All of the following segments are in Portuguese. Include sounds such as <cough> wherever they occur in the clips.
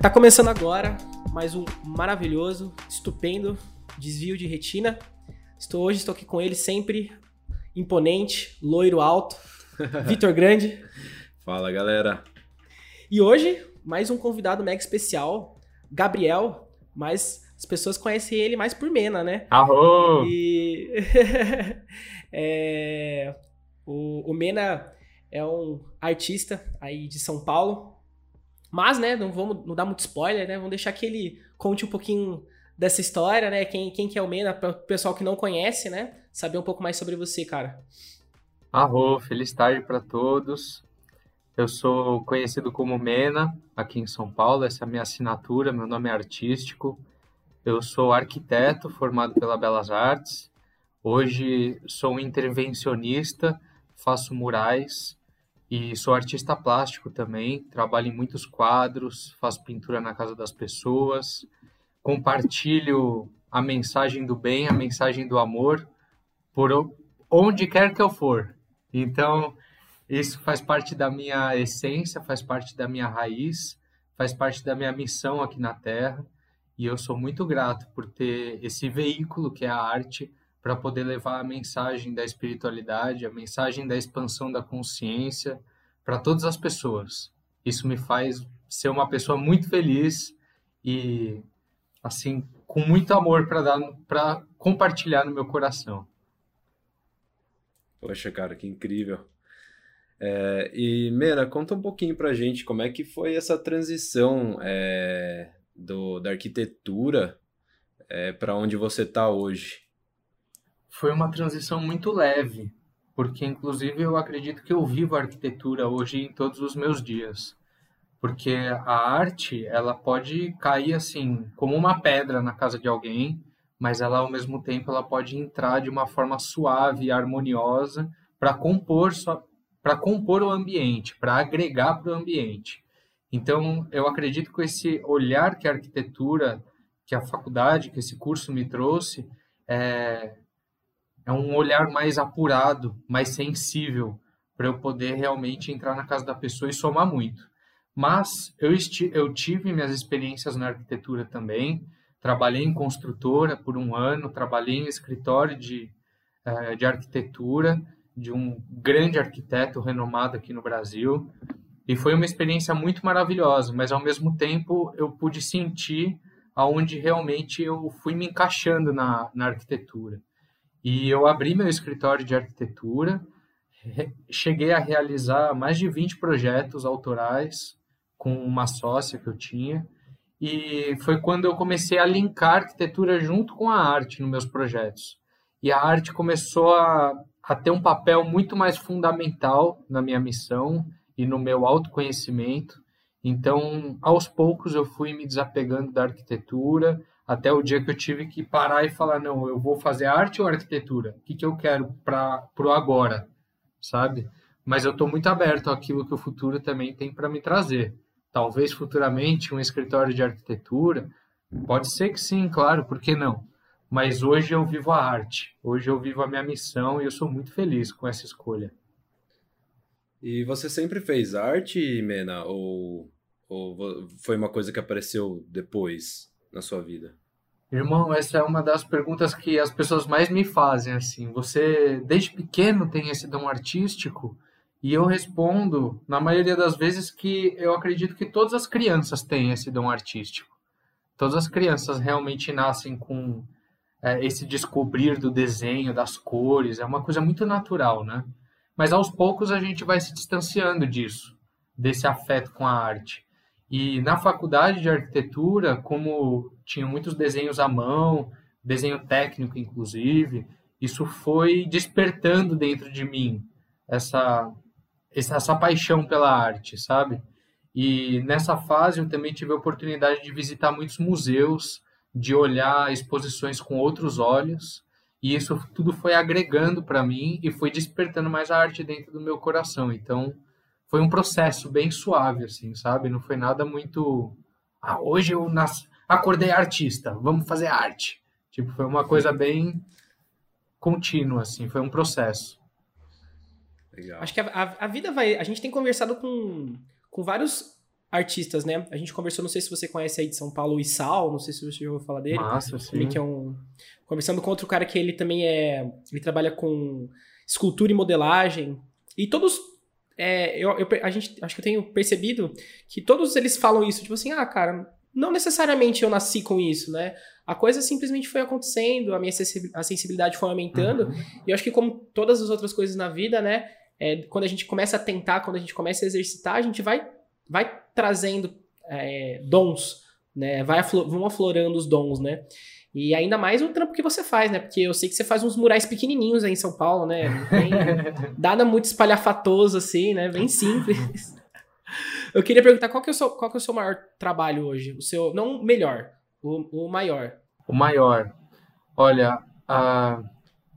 Tá começando agora mais um maravilhoso, estupendo desvio de retina. Estou hoje estou aqui com ele sempre imponente, loiro alto, <laughs> Vitor Grande. Fala, galera. E hoje mais um convidado mega especial, Gabriel, mas as pessoas conhecem ele mais por Mena, né? Arro! E <laughs> é... o, o Mena é um artista aí de São Paulo, mas, né, não vamos não dar muito spoiler, né? Vamos deixar que ele conte um pouquinho dessa história, né? Quem, quem que é o Mena, para o pessoal que não conhece, né? Saber um pouco mais sobre você, cara. Arro, feliz tarde para todos. Eu sou conhecido como Mena aqui em São Paulo, essa é a minha assinatura, meu nome é artístico. Eu sou arquiteto formado pela Belas Artes. Hoje sou um intervencionista, faço murais e sou artista plástico também, trabalho em muitos quadros, faço pintura na casa das pessoas, compartilho a mensagem do bem, a mensagem do amor, por onde quer que eu for. Então, isso faz parte da minha essência, faz parte da minha raiz, faz parte da minha missão aqui na Terra. E eu sou muito grato por ter esse veículo que é a arte para poder levar a mensagem da espiritualidade, a mensagem da expansão da consciência para todas as pessoas. Isso me faz ser uma pessoa muito feliz e assim com muito amor para dar para compartilhar no meu coração. Poxa, cara, que incrível. É, e Mena, conta um pouquinho pra gente como é que foi essa transição é, do, da arquitetura é, para onde você está hoje foi uma transição muito leve, porque inclusive eu acredito que eu vivo a arquitetura hoje em todos os meus dias. Porque a arte, ela pode cair assim, como uma pedra na casa de alguém, mas ela ao mesmo tempo ela pode entrar de uma forma suave e harmoniosa para compor para compor o ambiente, para agregar para o ambiente. Então, eu acredito que esse olhar que a arquitetura, que a faculdade, que esse curso me trouxe, é, é um olhar mais apurado, mais sensível, para eu poder realmente entrar na casa da pessoa e somar muito. Mas eu, eu tive minhas experiências na arquitetura também, trabalhei em construtora por um ano, trabalhei em escritório de, uh, de arquitetura de um grande arquiteto renomado aqui no Brasil, e foi uma experiência muito maravilhosa, mas ao mesmo tempo eu pude sentir aonde realmente eu fui me encaixando na, na arquitetura. E eu abri meu escritório de arquitetura, cheguei a realizar mais de 20 projetos autorais com uma sócia que eu tinha, e foi quando eu comecei a linkar a arquitetura junto com a arte nos meus projetos. E a arte começou a, a ter um papel muito mais fundamental na minha missão e no meu autoconhecimento. Então, aos poucos, eu fui me desapegando da arquitetura, até o dia que eu tive que parar e falar: não, eu vou fazer arte ou arquitetura? O que, que eu quero para o agora, sabe? Mas eu estou muito aberto àquilo que o futuro também tem para me trazer. Talvez futuramente um escritório de arquitetura, pode ser que sim, claro, por que não? Mas hoje eu vivo a arte, hoje eu vivo a minha missão e eu sou muito feliz com essa escolha. E você sempre fez arte, Mena, ou, ou foi uma coisa que apareceu depois na sua vida? Irmão, essa é uma das perguntas que as pessoas mais me fazem, assim. Você, desde pequeno, tem esse dom artístico? E eu respondo, na maioria das vezes, que eu acredito que todas as crianças têm esse dom artístico. Todas as crianças realmente nascem com é, esse descobrir do desenho, das cores, é uma coisa muito natural, né? Mas aos poucos a gente vai se distanciando disso, desse afeto com a arte. E na faculdade de arquitetura, como tinha muitos desenhos à mão, desenho técnico inclusive, isso foi despertando dentro de mim essa essa paixão pela arte, sabe? E nessa fase eu também tive a oportunidade de visitar muitos museus, de olhar exposições com outros olhos, e isso tudo foi agregando para mim e foi despertando mais a arte dentro do meu coração. Então, foi um processo bem suave, assim, sabe? Não foi nada muito. Ah, hoje eu nas... acordei artista, vamos fazer arte. Tipo, foi uma coisa bem contínua, assim, foi um processo. Legal. Acho que a, a, a, vida vai. A gente tem conversado com, com vários artistas, né? A gente conversou, não sei se você conhece aí de São Paulo, o Isal, não sei se você já ouviu falar dele. Massa, sim. Ele que é um... Conversando com outro cara que ele também é... Ele trabalha com escultura e modelagem. E todos... É, eu, eu, a gente, acho que eu tenho percebido que todos eles falam isso, tipo assim, ah, cara, não necessariamente eu nasci com isso, né? A coisa simplesmente foi acontecendo, a minha sensibilidade foi aumentando. Uhum. E eu acho que como todas as outras coisas na vida, né? É, quando a gente começa a tentar, quando a gente começa a exercitar, a gente vai, vai trazendo é, dons, né? Vai aflor, vão aflorando os dons, né? E ainda mais o trampo que você faz, né? Porque eu sei que você faz uns murais pequenininhos aí em São Paulo, né? Não tem <laughs> nada muito espalhafatoso assim, né? Bem simples. Eu queria perguntar qual que é o seu, qual que é o seu maior trabalho hoje? O seu, não melhor, o, o maior. O maior. Olha, a,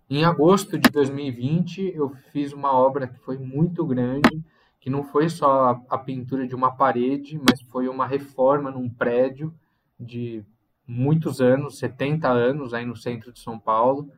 em agosto de 2020 eu fiz uma obra que foi muito grande, que não foi só a, a pintura de uma parede, mas foi uma reforma num prédio de muitos anos, 70 anos aí no centro de São Paulo.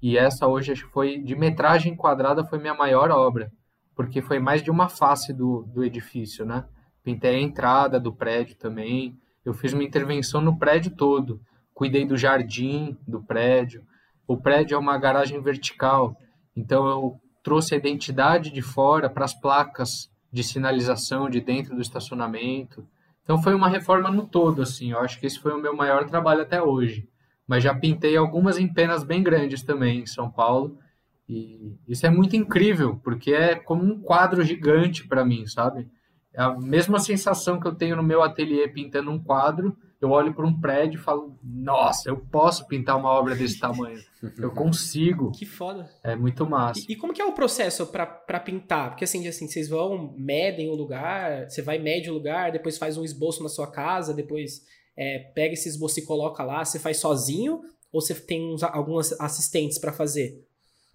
E essa hoje acho que foi de metragem quadrada foi minha maior obra, porque foi mais de uma face do, do edifício, né? Pintei a entrada do prédio também. Eu fiz uma intervenção no prédio todo. Cuidei do jardim do prédio. O prédio é uma garagem vertical, então eu trouxe a identidade de fora para as placas de sinalização de dentro do estacionamento. Então foi uma reforma no todo, assim. Eu acho que esse foi o meu maior trabalho até hoje. Mas já pintei algumas em penas bem grandes também em São Paulo. E isso é muito incrível, porque é como um quadro gigante para mim, sabe? É a mesma sensação que eu tenho no meu ateliê pintando um quadro. Eu olho para um prédio e falo: Nossa, eu posso pintar uma obra desse tamanho. Eu <laughs> consigo. Que foda. É muito massa. E, e como que é o processo para pintar? Porque assim, assim, vocês vão, medem o lugar, você vai mede o lugar, depois faz um esboço na sua casa, depois é, pega esse esboço e coloca lá. Você faz sozinho ou você tem uns, alguns assistentes para fazer?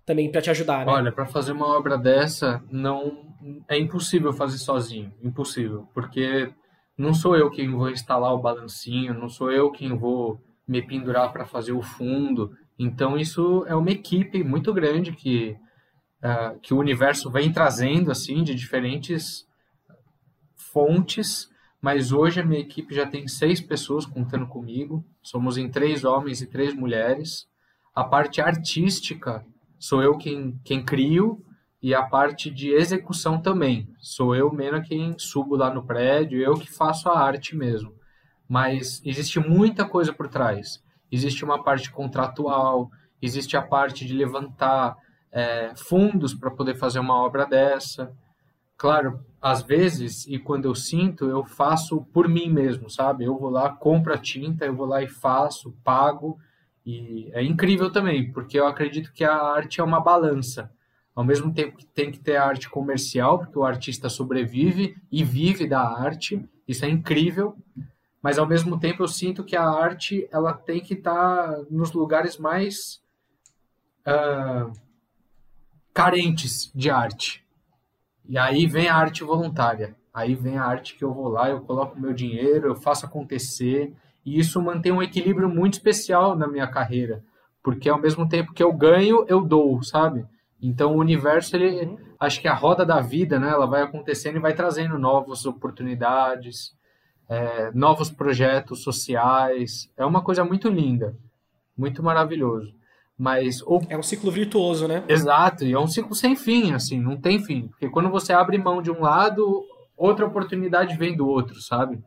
Também para te ajudar, né? Olha, para fazer uma obra dessa, não é impossível fazer sozinho, impossível, porque não sou eu quem vou instalar o balancinho, não sou eu quem vou me pendurar para fazer o fundo. Então isso é uma equipe muito grande que uh, que o universo vem trazendo assim de diferentes fontes. Mas hoje a minha equipe já tem seis pessoas contando comigo. Somos em três homens e três mulheres. A parte artística sou eu quem, quem crio e a parte de execução também. Sou eu mesmo quem subo lá no prédio, eu que faço a arte mesmo. Mas existe muita coisa por trás. Existe uma parte contratual, existe a parte de levantar é, fundos para poder fazer uma obra dessa. Claro, às vezes, e quando eu sinto, eu faço por mim mesmo, sabe? Eu vou lá, compro a tinta, eu vou lá e faço, pago. E é incrível também, porque eu acredito que a arte é uma balança ao mesmo tempo que tem que ter a arte comercial, porque o artista sobrevive e vive da arte, isso é incrível, mas ao mesmo tempo eu sinto que a arte ela tem que estar tá nos lugares mais uh, carentes de arte. E aí vem a arte voluntária. Aí vem a arte que eu vou lá, eu coloco meu dinheiro, eu faço acontecer. E isso mantém um equilíbrio muito especial na minha carreira. Porque ao mesmo tempo que eu ganho, eu dou, sabe? Então o universo, ele, uhum. acho que a roda da vida, né, ela vai acontecendo e vai trazendo novas oportunidades, é, novos projetos sociais. É uma coisa muito linda, muito maravilhoso. Mas é um ciclo virtuoso, né? Exato, e é um ciclo sem fim, assim, não tem fim, porque quando você abre mão de um lado, outra oportunidade vem do outro, sabe?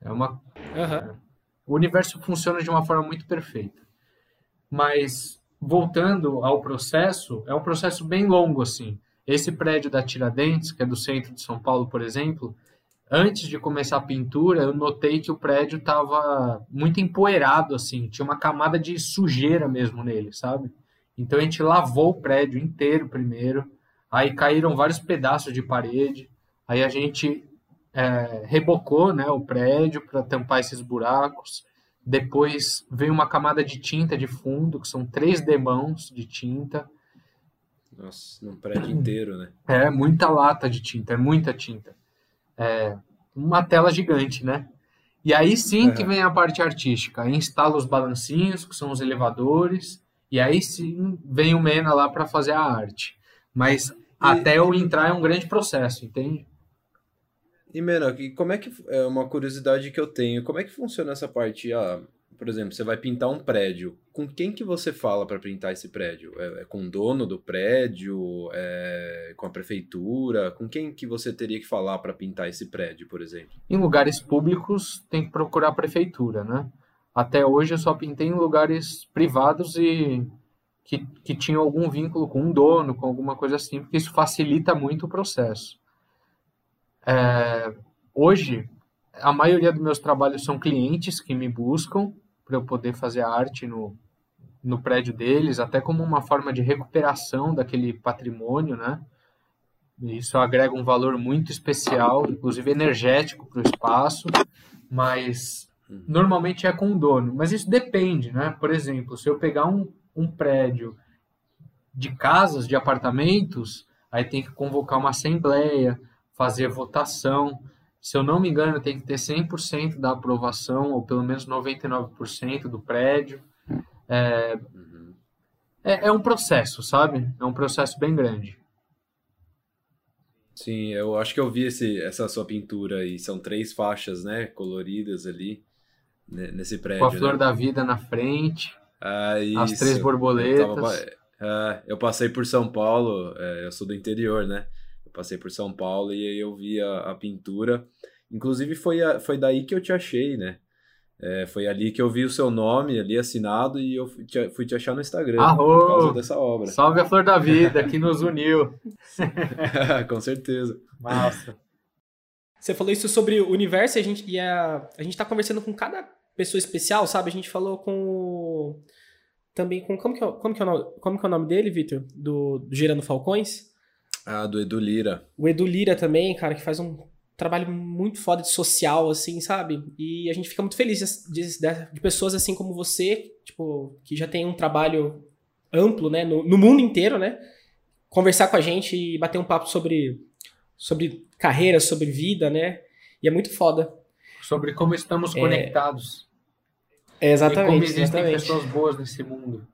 É uma uhum. o universo funciona de uma forma muito perfeita. Mas voltando ao processo, é um processo bem longo, assim. Esse prédio da Tiradentes, que é do centro de São Paulo, por exemplo, antes de começar a pintura, eu notei que o prédio estava muito empoeirado, assim, tinha uma camada de sujeira mesmo nele, sabe? Então a gente lavou o prédio inteiro primeiro, aí caíram vários pedaços de parede, aí a gente é, rebocou né, o prédio para tampar esses buracos, depois vem uma camada de tinta de fundo, que são três demãos de tinta. Nossa, num prédio inteiro, né? É, muita lata de tinta, é muita tinta. É uma tela gigante, né? E aí sim que vem a parte artística. Aí instala os balancinhos, que são os elevadores, e aí sim vem o Mena lá para fazer a arte. Mas e... até eu entrar é um grande processo, entende? E, Mena, e como é que. É uma curiosidade que eu tenho. Como é que funciona essa parte? Ah, por exemplo, você vai pintar um prédio. Com quem que você fala para pintar esse prédio? É, é, com o dono do prédio? É com a prefeitura? Com quem que você teria que falar para pintar esse prédio, por exemplo? Em lugares públicos, tem que procurar a prefeitura, né? Até hoje eu só pintei em lugares privados e que, que tinham algum vínculo com um dono, com alguma coisa assim, porque isso facilita muito o processo. É, hoje, a maioria dos meus trabalhos são clientes que me buscam para eu poder fazer arte no, no prédio deles, até como uma forma de recuperação daquele patrimônio, né? Isso agrega um valor muito especial, inclusive energético para o espaço, mas normalmente é com o dono. Mas isso depende, né? Por exemplo, se eu pegar um, um prédio de casas, de apartamentos, aí tem que convocar uma assembleia, fazer votação. Se eu não me engano, tem que ter 100% da aprovação, ou pelo menos 99% do prédio. É, é, é um processo, sabe? É um processo bem grande. Sim, eu acho que eu vi esse, essa sua pintura aí. São três faixas, né? Coloridas ali né, nesse prédio. Com a flor né? da vida na frente. Ah. As três borboletas. Eu, tava, é, eu passei por São Paulo, é, eu sou do interior, né? Passei por São Paulo e aí eu vi a, a pintura. Inclusive foi, a, foi daí que eu te achei, né? É, foi ali que eu vi o seu nome ali assinado e eu fui te, fui te achar no Instagram Arro! por causa dessa obra. Salve a Flor da Vida, que nos uniu. <laughs> <laughs> Com certeza. Massa. Você falou isso sobre o universo e a gente, e a, a gente tá conversando com cada pessoa especial, sabe? A gente falou com também com como que é, como que é, o, nome, como que é o nome dele, Vitor? Do, do Gerando Falcões? Ah, do Edu Lira. O Edu Lira também, cara, que faz um trabalho muito foda de social, assim, sabe? E a gente fica muito feliz de, de, de pessoas assim como você, tipo, que já tem um trabalho amplo, né, no, no, mundo inteiro, né? Conversar com a gente e bater um papo sobre, sobre carreira, sobre vida, né? E é muito foda. Sobre como estamos é... conectados. É, exatamente. E como existem exatamente. pessoas boas nesse mundo.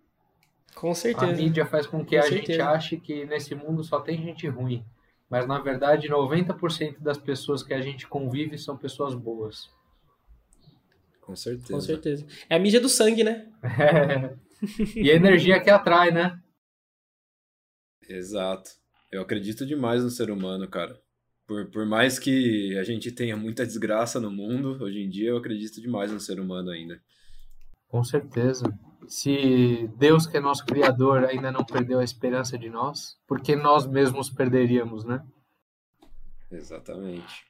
Com certeza. A mídia faz com que com a certeza. gente ache que nesse mundo só tem gente ruim. Mas na verdade, 90% das pessoas que a gente convive são pessoas boas. Com certeza. Com certeza. É a mídia do sangue, né? É. <laughs> E a energia que atrai, né? Exato. Eu acredito demais no ser humano, cara. Por, por mais que a gente tenha muita desgraça no mundo, hoje em dia eu acredito demais no ser humano ainda. Com certeza. Se Deus, que é nosso Criador, ainda não perdeu a esperança de nós, por que nós mesmos perderíamos, né? Exatamente.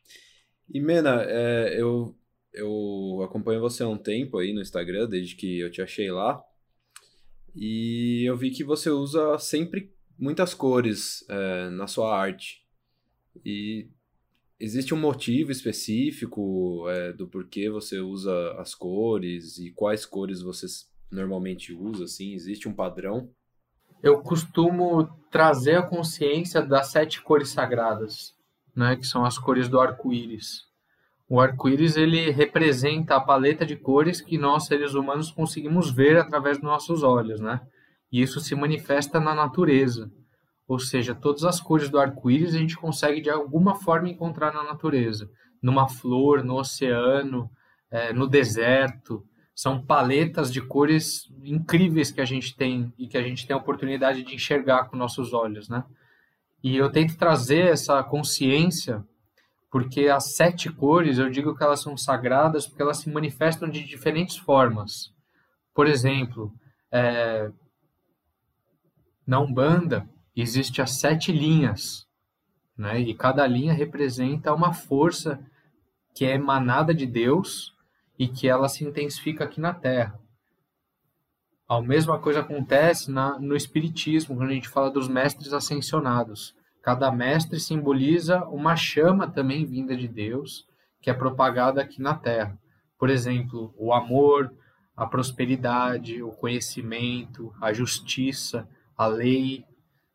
E, Mena, é, eu, eu acompanho você há um tempo aí no Instagram, desde que eu te achei lá. E eu vi que você usa sempre muitas cores é, na sua arte. E existe um motivo específico é, do porquê você usa as cores e quais cores você normalmente usa? Assim, existe um padrão? Eu costumo trazer a consciência das sete cores sagradas, né, que são as cores do arco-íris. O arco-íris ele representa a paleta de cores que nós seres humanos conseguimos ver através dos nossos olhos, né? E isso se manifesta na natureza. Ou seja, todas as cores do arco-íris a gente consegue de alguma forma encontrar na natureza, numa flor, no oceano, é, no deserto. São paletas de cores incríveis que a gente tem e que a gente tem a oportunidade de enxergar com nossos olhos, né? E eu tento trazer essa consciência porque as sete cores, eu digo que elas são sagradas porque elas se manifestam de diferentes formas. Por exemplo, é, na Umbanda, existe as sete linhas, né? E cada linha representa uma força que é emanada de Deus e que ela se intensifica aqui na Terra. A mesma coisa acontece na, no Espiritismo, quando a gente fala dos mestres ascensionados. Cada mestre simboliza uma chama também vinda de Deus, que é propagada aqui na Terra. Por exemplo, o amor, a prosperidade, o conhecimento, a justiça, a lei,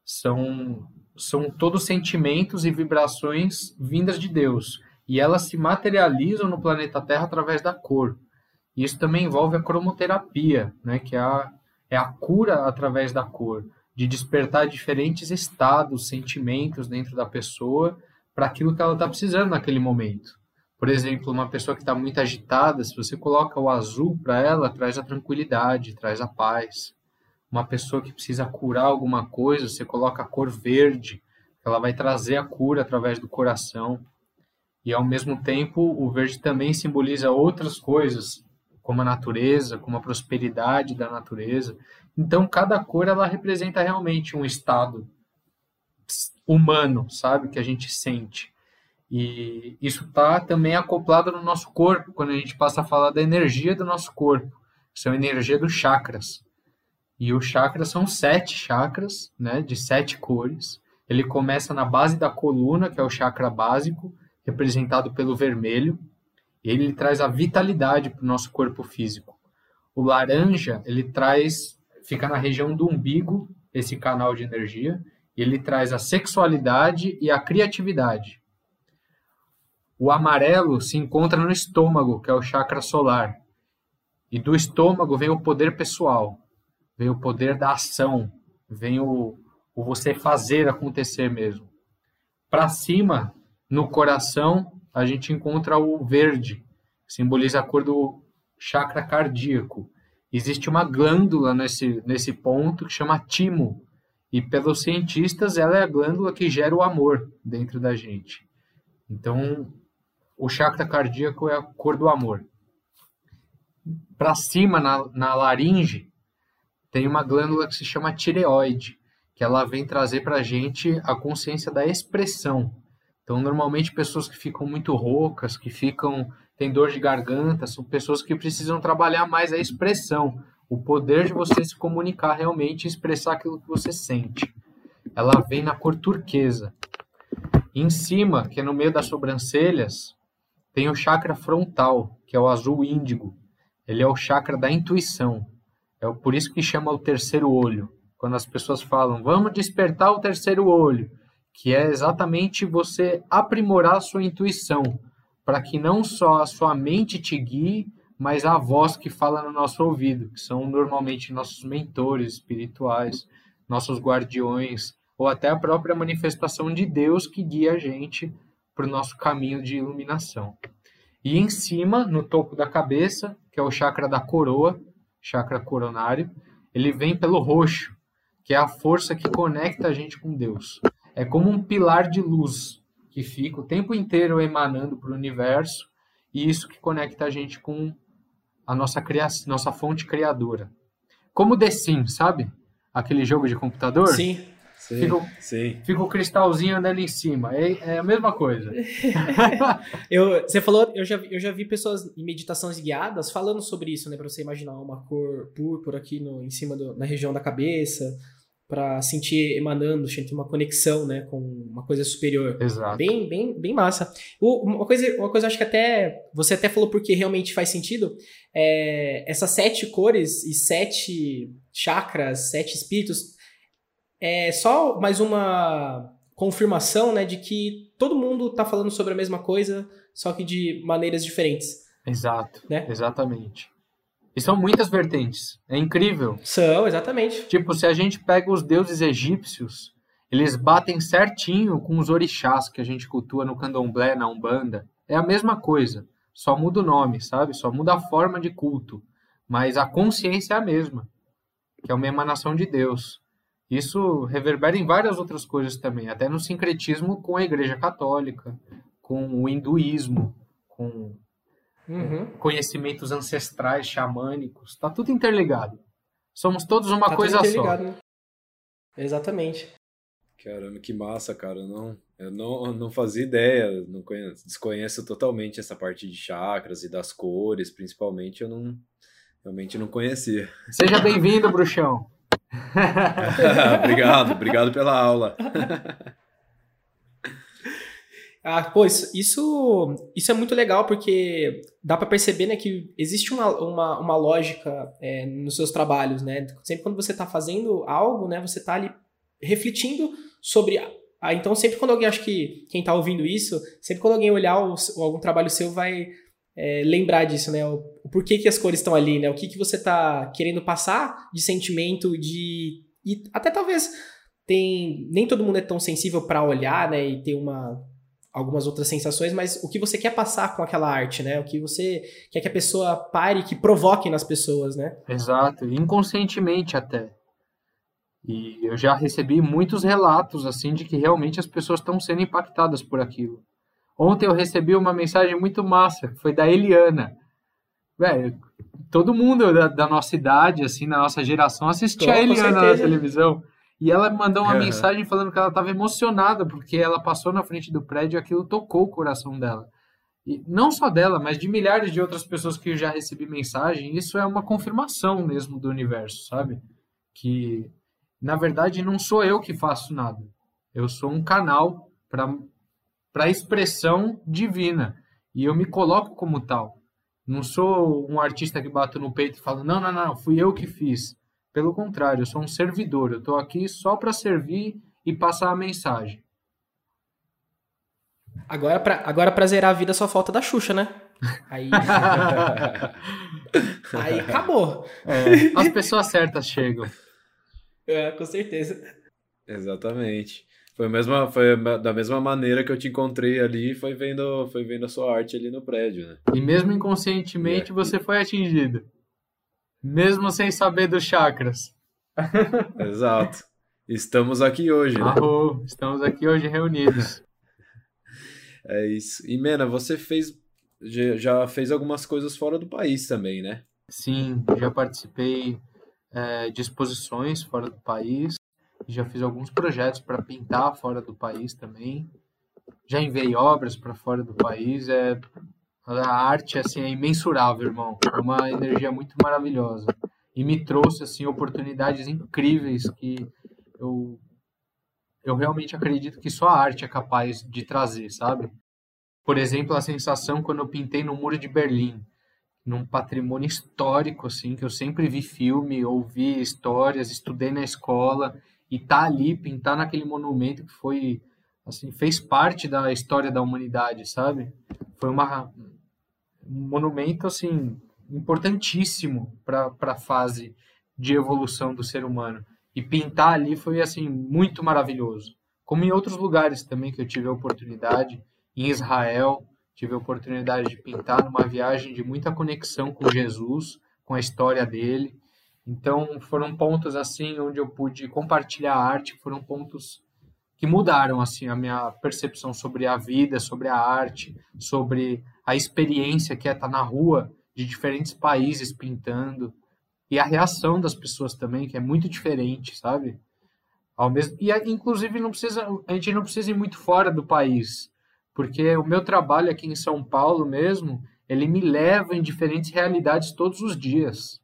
são, são todos sentimentos e vibrações vindas de Deus. E elas se materializam no planeta Terra através da cor. Isso também envolve a cromoterapia, né, que é a, é a cura através da cor, de despertar diferentes estados, sentimentos dentro da pessoa, para aquilo que ela está precisando naquele momento. Por exemplo, uma pessoa que está muito agitada, se você coloca o azul para ela, traz a tranquilidade, traz a paz. Uma pessoa que precisa curar alguma coisa, você coloca a cor verde, ela vai trazer a cura através do coração. E ao mesmo tempo, o verde também simboliza outras coisas, como a natureza, como a prosperidade da natureza. Então, cada cor ela representa realmente um estado humano, sabe, que a gente sente. E isso está também acoplado no nosso corpo, quando a gente passa a falar da energia do nosso corpo. São a energia dos chakras. E os chakras são sete chakras, né, de sete cores. Ele começa na base da coluna, que é o chakra básico, representado pelo vermelho. Ele traz a vitalidade para o nosso corpo físico. O laranja, ele traz, fica na região do umbigo, esse canal de energia. Ele traz a sexualidade e a criatividade. O amarelo se encontra no estômago, que é o chakra solar. E do estômago vem o poder pessoal, vem o poder da ação, vem o, o você fazer acontecer mesmo. Para cima, no coração, a gente encontra o verde, que simboliza a cor do chakra cardíaco. Existe uma glândula nesse, nesse ponto que chama timo, e pelos cientistas ela é a glândula que gera o amor dentro da gente. Então, o chakra cardíaco é a cor do amor. Para cima, na, na laringe, tem uma glândula que se chama tireoide, que ela vem trazer para a gente a consciência da expressão. Então, normalmente, pessoas que ficam muito roucas, que ficam têm dor de garganta, são pessoas que precisam trabalhar mais a expressão, o poder de você se comunicar realmente e expressar aquilo que você sente. Ela vem na cor turquesa. Em cima, que é no meio das sobrancelhas, tem o chakra frontal, que é o azul índigo. Ele é o chakra da intuição. É por isso que chama o terceiro olho. Quando as pessoas falam, vamos despertar o terceiro olho, que é exatamente você aprimorar a sua intuição, para que não só a sua mente te guie, mas a voz que fala no nosso ouvido, que são normalmente nossos mentores espirituais, nossos guardiões, ou até a própria manifestação de Deus que guia a gente para o nosso caminho de iluminação. E em cima, no topo da cabeça, que é o chakra da coroa, chakra coronário, ele vem pelo roxo, que é a força que conecta a gente com Deus. É como um pilar de luz que fica o tempo inteiro emanando para o universo e isso que conecta a gente com a nossa criação, nossa fonte criadora. Como The Sims, sabe? Aquele jogo de computador? Sim. Sim, Fica, o- sim. fica o cristalzinho andando em cima. É, é a mesma coisa. <laughs> Eu, você falou, eu já, vi- eu já vi pessoas em meditações guiadas falando sobre isso, né? Pra você imaginar uma cor púrpura aqui no, em cima do, na região da cabeça, pra sentir emanando, sentir uma conexão, né? Com uma coisa superior. Exato. Bem, bem, bem massa. O- uma coisa, uma coisa acho que até você até falou porque realmente faz sentido. É, essas sete cores e sete chakras, sete espíritos, é só mais uma confirmação, né, de que todo mundo tá falando sobre a mesma coisa, só que de maneiras diferentes, Exato. né? Exatamente. E são muitas vertentes. É incrível. São, exatamente. Tipo, se a gente pega os deuses egípcios, eles batem certinho com os orixás que a gente cultua no candomblé, na Umbanda. É a mesma coisa. Só muda o nome, sabe? Só muda a forma de culto. Mas a consciência é a mesma, que é uma emanação de Deus. Isso reverbera em várias outras coisas também, até no sincretismo com a Igreja Católica, com o hinduísmo, com Uhum. conhecimentos ancestrais, xamânicos. Tá tudo interligado. Somos todos uma Tá tudo coisa só. interligado, né? Exatamente. Caramba, que massa, cara. Eu não, eu não, não fazia ideia, não conheço, desconheço totalmente essa parte de chakras e das cores, principalmente, eu não realmente não conhecia. Seja bem-vindo, bruxão. <laughs> obrigado, obrigado pela aula. <laughs> Ah, isso, isso, isso é muito legal porque dá pra perceber, né, que existe uma, uma, uma lógica é, nos seus trabalhos, né? Sempre quando você tá fazendo algo, né, você tá ali refletindo sobre. Ah, então, sempre quando alguém, acho que quem tá ouvindo isso, sempre quando alguém olhar o algum trabalho seu, vai é, lembrar disso, né? O, porquê que as cores estão ali, né? O que, que você tá querendo passar de sentimento, de. E até talvez tem. Nem todo mundo é tão sensível pra olhar, né? E ter uma algumas outras sensações, mas o que você quer passar com aquela arte, né? O que você quer que a pessoa pare, que provoque nas pessoas, né? Exato, inconscientemente até. E eu já recebi muitos relatos assim de que realmente as pessoas estão sendo impactadas por aquilo. Ontem eu recebi uma mensagem muito massa, foi da Eliana. Velho, todo mundo da, da, nossa idade, assim, da nossa geração, assistia Tô, a Eliana na televisão. E ela me mandou uma uhum. mensagem falando que ela estava emocionada, porque ela passou na frente do prédio e aquilo tocou o coração dela. E não só dela, mas de milhares de outras pessoas que eu já recebi mensagem. Isso é uma confirmação mesmo do universo, sabe? Que, na verdade, não sou eu que faço nada. Eu sou um canal para expressão divina. E eu me coloco como tal. Não sou um artista que bato no peito e falo, não, não, não, fui eu que fiz. Pelo contrário, eu sou um servidor. Eu estou aqui só para servir e passar a mensagem. Agora, pra, agora pra zerar a vida só falta da Xuxa, né? Aí. <laughs> Aí acabou. É, as pessoas certas chegam. É, com certeza. Exatamente. Foi, mesma, foi da mesma maneira que eu te encontrei ali, foi vendo, foi vendo a sua arte ali no prédio, né? E mesmo inconscientemente você foi atingido. Mesmo sem saber dos chakras. <laughs> <laughs> Exato. Estamos aqui hoje, né? Estamos aqui hoje reunidos. <laughs> É isso. E Mena, você fez já fez algumas coisas fora do país também, né? Sim, já participei é, de exposições fora do país já fiz alguns projetos para pintar fora do país também. Já enviei obras para fora do país. É, a arte assim, é imensurável, irmão. É uma energia muito maravilhosa. E me trouxe assim, oportunidades incríveis que eu, eu realmente acredito que só a arte é capaz de trazer, sabe? Por exemplo, a sensação quando eu pintei no Muro de Berlim num patrimônio histórico assim que eu sempre vi filme, ouvi histórias, estudei na escola e tá ali, pintar naquele monumento que foi, assim, fez parte da história da humanidade, sabe? Foi uma, um monumento, assim, importantíssimo para a fase de evolução do ser humano. E pintar ali foi, assim, muito maravilhoso. Como em outros lugares também que eu tive a oportunidade, em Israel, tive a oportunidade de pintar numa viagem de muita conexão com Jesus, com a história dele. Então, foram pontos assim onde eu pude compartilhar a arte, foram pontos que mudaram assim a minha percepção sobre a vida, sobre a arte, sobre a experiência que é estar na rua de diferentes países pintando e a reação das pessoas também, que é muito diferente, sabe? Ao mesmo e inclusive não precisa a gente não precisa ir muito fora do país, porque o meu trabalho aqui em São Paulo mesmo, ele me leva em diferentes realidades todos os dias.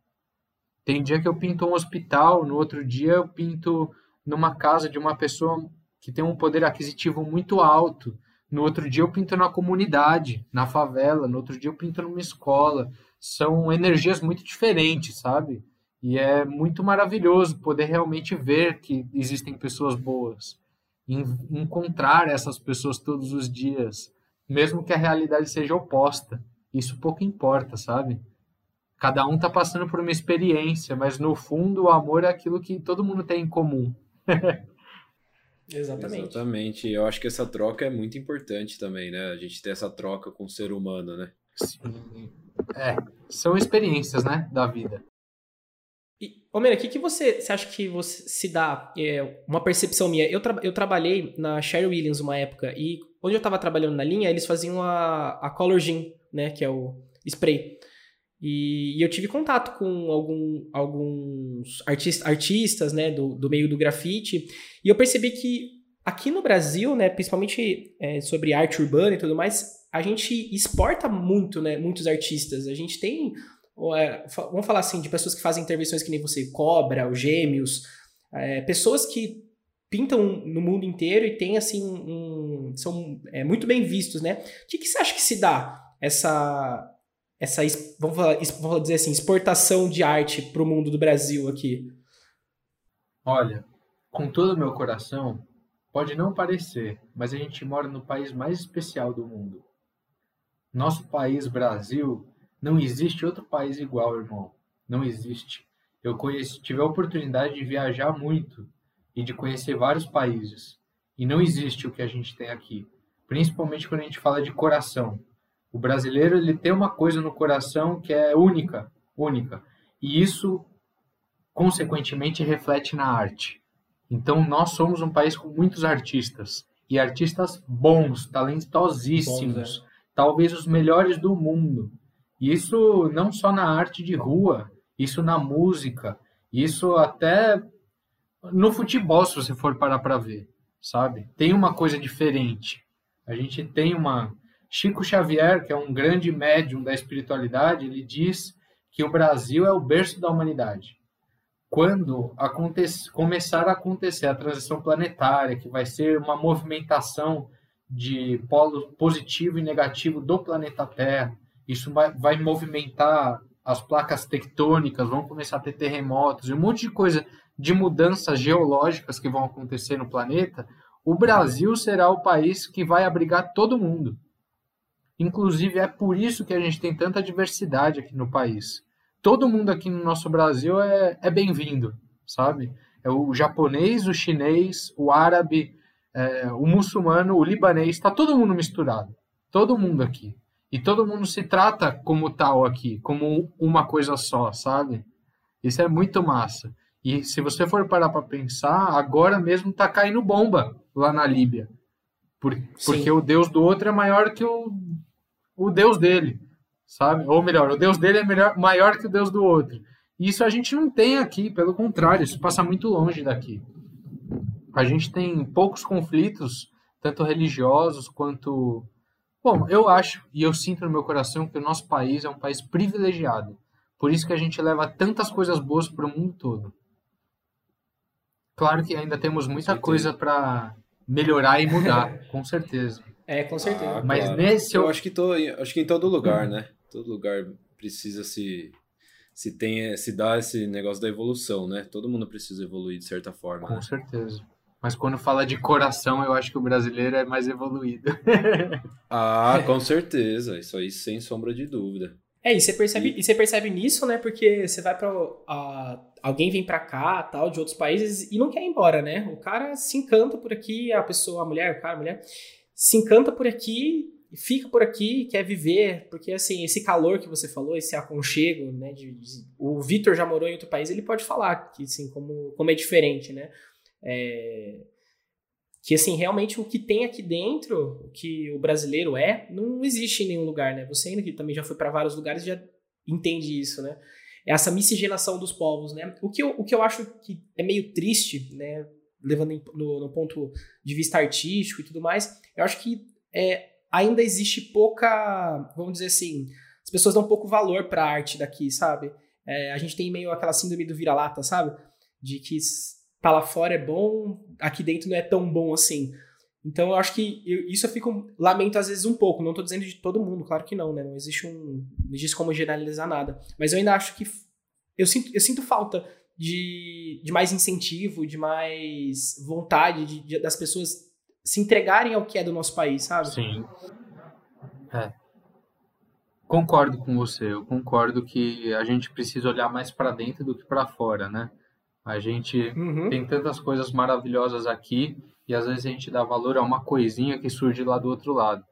Tem dia que eu pinto um hospital, no outro dia eu pinto numa casa de uma pessoa que tem um poder aquisitivo muito alto. No outro dia eu pinto na comunidade, na favela, no outro dia eu pinto numa escola. São energias muito diferentes, sabe? E é muito maravilhoso poder realmente ver que existem pessoas boas. Encontrar essas pessoas todos os dias, mesmo que a realidade seja oposta. Isso pouco importa, sabe? Cada um tá passando por uma experiência, mas no fundo o amor é aquilo que todo mundo tem em comum. <laughs> Exatamente. Exatamente. Eu acho que essa troca é muito importante também, né? A gente ter essa troca com o ser humano, né? Sim. É, são experiências, né, da vida. E, Homero, o que, que você, você acha que você se dá é, uma percepção minha? Eu, tra eu trabalhei na Sherry Williams uma época e onde eu estava trabalhando na linha, eles faziam a, a Color Gin, né, que é o spray. E, e, eu tive contato com algum, alguns artista, artistas né, do, do meio do grafite, e eu percebi que aqui no Brasil, né, principalmente é, sobre arte urbana e tudo mais, a gente exporta muito, né, muitos artistas. A gente tem, é, vamos falar assim, de pessoas que fazem intervenções que nem você, Cobra, os Gêmeos, é, pessoas que pintam no mundo inteiro e tem assim um, são é, muito bem vistos, né? O que, que você acha que se dá essa essa, vamos, falar, vamos dizer assim, exportação de arte para o mundo do Brasil aqui? Olha, com todo o meu coração, pode não parecer, mas a gente mora no país mais especial do mundo. Nosso país, Brasil, não existe outro país igual, irmão. Não existe. Eu conheci, tive a oportunidade de viajar muito e de conhecer vários países. E não existe o que a gente tem aqui principalmente quando a gente fala de coração. O brasileiro ele tem uma coisa no coração que é única, única. E isso consequentemente reflete na arte. Então nós somos um país com muitos artistas e artistas bons, talentosíssimos, bons, é. talvez os melhores do mundo. Isso não só na arte de rua, isso na música, isso até no futebol, se você for parar para ver, sabe? Tem uma coisa diferente. A gente tem uma. Chico Xavier, que é um grande médium da espiritualidade, ele diz que o Brasil é o berço da humanidade. Quando começar a acontecer a transição planetária, que vai ser uma movimentação de polo positivo e negativo do planeta Terra, isso vai, vai movimentar as placas tectônicas, vão começar a ter terremotos e um monte de coisa de mudanças geológicas que vão acontecer no planeta, o Brasil será o país que vai abrigar todo mundo. Inclusive, é por isso que a gente tem tanta diversidade aqui no país. Todo mundo aqui no nosso Brasil é, é bem-vindo, sabe? É o japonês, o chinês, o árabe, é, o muçulmano, o libanês, está todo mundo misturado. Todo mundo aqui. E todo mundo se trata como tal aqui, como uma coisa só, sabe? Isso é muito massa. E se você for parar para pensar, agora mesmo está caindo bomba lá na Líbia. Por, porque o Deus do outro é maior que o, o Deus dele, sabe? Ou melhor, o Deus dele é melhor, maior que o Deus do outro. Isso a gente não tem aqui, pelo contrário, isso passa muito longe daqui. A gente tem poucos conflitos, tanto religiosos quanto Bom, eu acho e eu sinto no meu coração que o nosso país é um país privilegiado. Por isso que a gente leva tantas coisas boas para o mundo todo. Claro que ainda temos muita coisa para melhorar e mudar, <laughs> com certeza. É, com certeza. Ah, Mas claro. nesse eu acho que tô, acho que em todo lugar, né? Todo lugar precisa se se tem se dá esse negócio da evolução, né? Todo mundo precisa evoluir de certa forma. Com né? certeza. Mas quando fala de coração, eu acho que o brasileiro é mais evoluído. <laughs> ah, com <laughs> certeza. Isso aí sem sombra de dúvida. É, e você percebe, e... e você percebe nisso, né? Porque você vai para uh, alguém vem para cá, tal, de outros países e não quer ir embora, né? O cara se encanta por aqui, a pessoa, a mulher, o cara, a mulher, se encanta por aqui, fica por aqui, quer viver, porque assim, esse calor que você falou, esse aconchego, né? De, de, o Vitor já morou em outro país, ele pode falar que assim, como, como é diferente, né? É, que assim, realmente o que tem aqui dentro, o que o brasileiro é, não existe em nenhum lugar, né? Você ainda que também já foi para vários lugares já entende isso, né? Essa miscigenação dos povos, né? O que eu, o que eu acho que é meio triste, né? Levando em, no, no, ponto de vista artístico e tudo mais, eu acho que é, ainda existe pouca, vamos dizer assim, as pessoas dão pouco valor para a arte daqui, sabe? É, a gente tem meio aquela síndrome do vira-lata, sabe? De que tá lá fora é bom, aqui dentro não é tão bom assim. Então eu acho que eu, isso eu fico lamento às vezes um pouco. Não estou dizendo de todo mundo, claro que não, né? Não existe um, não existe como generalizar nada. Mas eu ainda acho que eu sinto, eu sinto falta de, de mais incentivo, de mais vontade de, de, das pessoas se entregarem ao que é do nosso país, sabe? Sim. É. Concordo com você. Eu concordo que a gente precisa olhar mais para dentro do que para fora, né? A gente uhum. tem tantas coisas maravilhosas aqui e às vezes a gente dá valor a uma coisinha que surge lá do outro lado.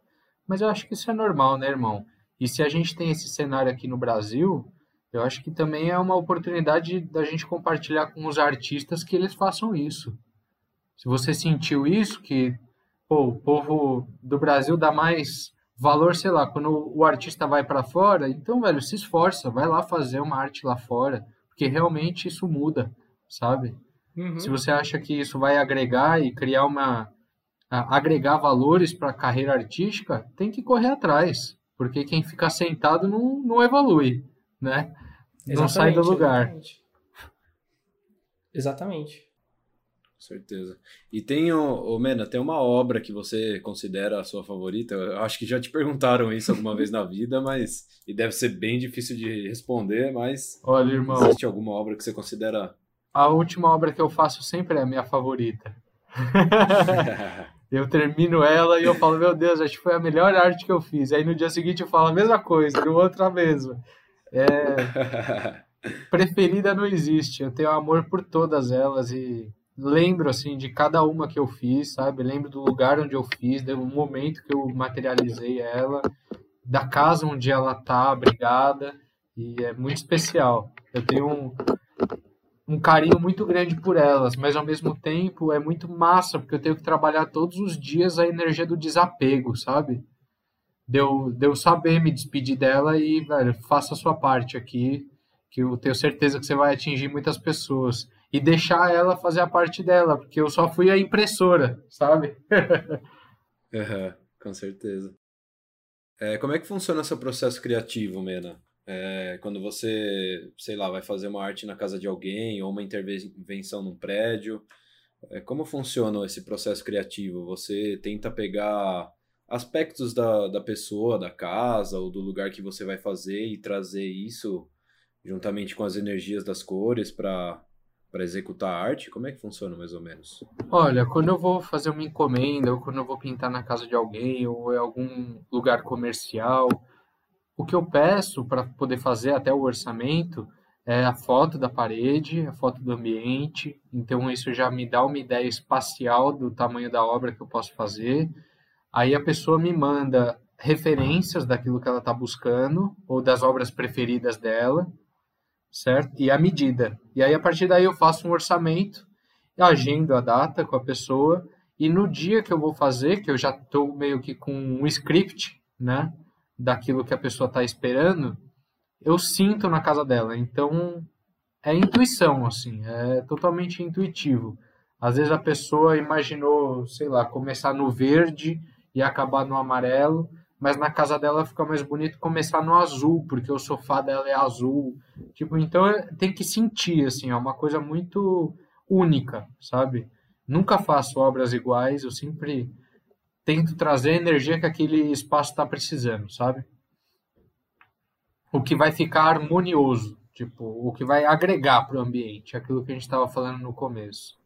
Mas eu acho que isso é normal, né, irmão? E se a gente tem esse cenário aqui no Brasil, eu acho que também é uma oportunidade da gente compartilhar com os artistas que eles façam isso. Se você sentiu isso, que pô, o povo do Brasil dá mais valor, sei lá, quando o artista vai para fora, então, velho, se esforça, vai lá fazer uma arte lá fora, porque realmente isso muda sabe? Uhum. Se você acha que isso vai agregar e criar uma agregar valores para a carreira artística, tem que correr atrás, porque quem fica sentado não, não evolui, né? Exatamente, não sai do lugar. Exatamente. exatamente. Com certeza. E tem, o, Mena, tem uma obra que você considera a sua favorita? Eu acho que já te perguntaram isso alguma vez na vida, mas. E deve ser bem difícil de responder, mas. Olha, irmão. Existe alguma obra que você considera a última obra que eu faço sempre é a minha favorita. <laughs> eu termino ela e eu falo, meu Deus, acho que foi a melhor arte que eu fiz. Aí no dia seguinte eu falo a mesma coisa, no outro a mesma. É... Preferida não existe. Eu tenho amor por todas elas e lembro assim de cada uma que eu fiz, sabe? Lembro do lugar onde eu fiz, do momento que eu materializei ela, da casa onde ela tá abrigada e é muito especial. Eu tenho um, um carinho muito grande por elas, mas ao mesmo tempo é muito massa porque eu tenho que trabalhar todos os dias a energia do desapego, sabe? Deu, deu saber me despedir dela e, velho, faça a sua parte aqui, que eu tenho certeza que você vai atingir muitas pessoas e deixar ela fazer a parte dela, porque eu só fui a impressora, sabe? <laughs> uhum, com certeza. É, como é que funciona seu processo criativo, Mena? É, quando você, sei lá, vai fazer uma arte na casa de alguém ou uma intervenção num prédio, é, como funciona esse processo criativo? Você tenta pegar aspectos da, da pessoa, da casa ou do lugar que você vai fazer e trazer isso juntamente com as energias das cores para para executar a arte? Como é que funciona mais ou menos? Olha, quando eu vou fazer uma encomenda, ou quando eu vou pintar na casa de alguém, ou em algum lugar comercial, o que eu peço para poder fazer até o orçamento é a foto da parede, a foto do ambiente. Então isso já me dá uma ideia espacial do tamanho da obra que eu posso fazer. Aí a pessoa me manda referências daquilo que ela está buscando ou das obras preferidas dela certo? E a medida. E aí, a partir daí, eu faço um orçamento, agendo a data com a pessoa, e no dia que eu vou fazer, que eu já estou meio que com um script, né, daquilo que a pessoa está esperando, eu sinto na casa dela. Então, é intuição, assim, é totalmente intuitivo. Às vezes a pessoa imaginou, sei lá, começar no verde e acabar no amarelo, mas na casa dela fica mais bonito começar no azul, porque o sofá dela é azul. Tipo, então é, tem que sentir, assim, é uma coisa muito única, sabe? Nunca faço obras iguais, eu sempre tento trazer a energia que aquele espaço está precisando, sabe? O que vai ficar harmonioso, tipo, o que vai agregar para o ambiente, aquilo que a gente estava falando no começo.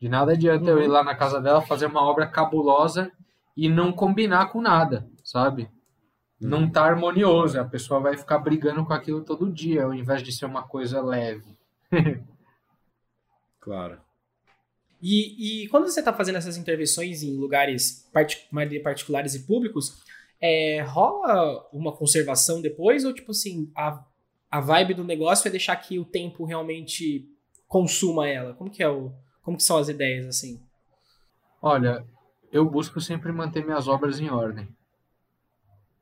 De nada adianta uhum. eu ir lá na casa dela fazer uma obra cabulosa e não combinar com nada, sabe? Não uhum. tá harmonioso, a pessoa vai ficar brigando com aquilo todo dia, ao invés de ser uma coisa leve. <laughs> claro. E, e, quando você está fazendo essas intervenções em lugares particulares e públicos, é, rola uma conservação depois? Ou, tipo assim, a, a vibe do negócio é deixar que o tempo realmente consuma ela? Como que é o... Como que são as ideias, assim? Olha, eu busco sempre manter minhas obras em ordem.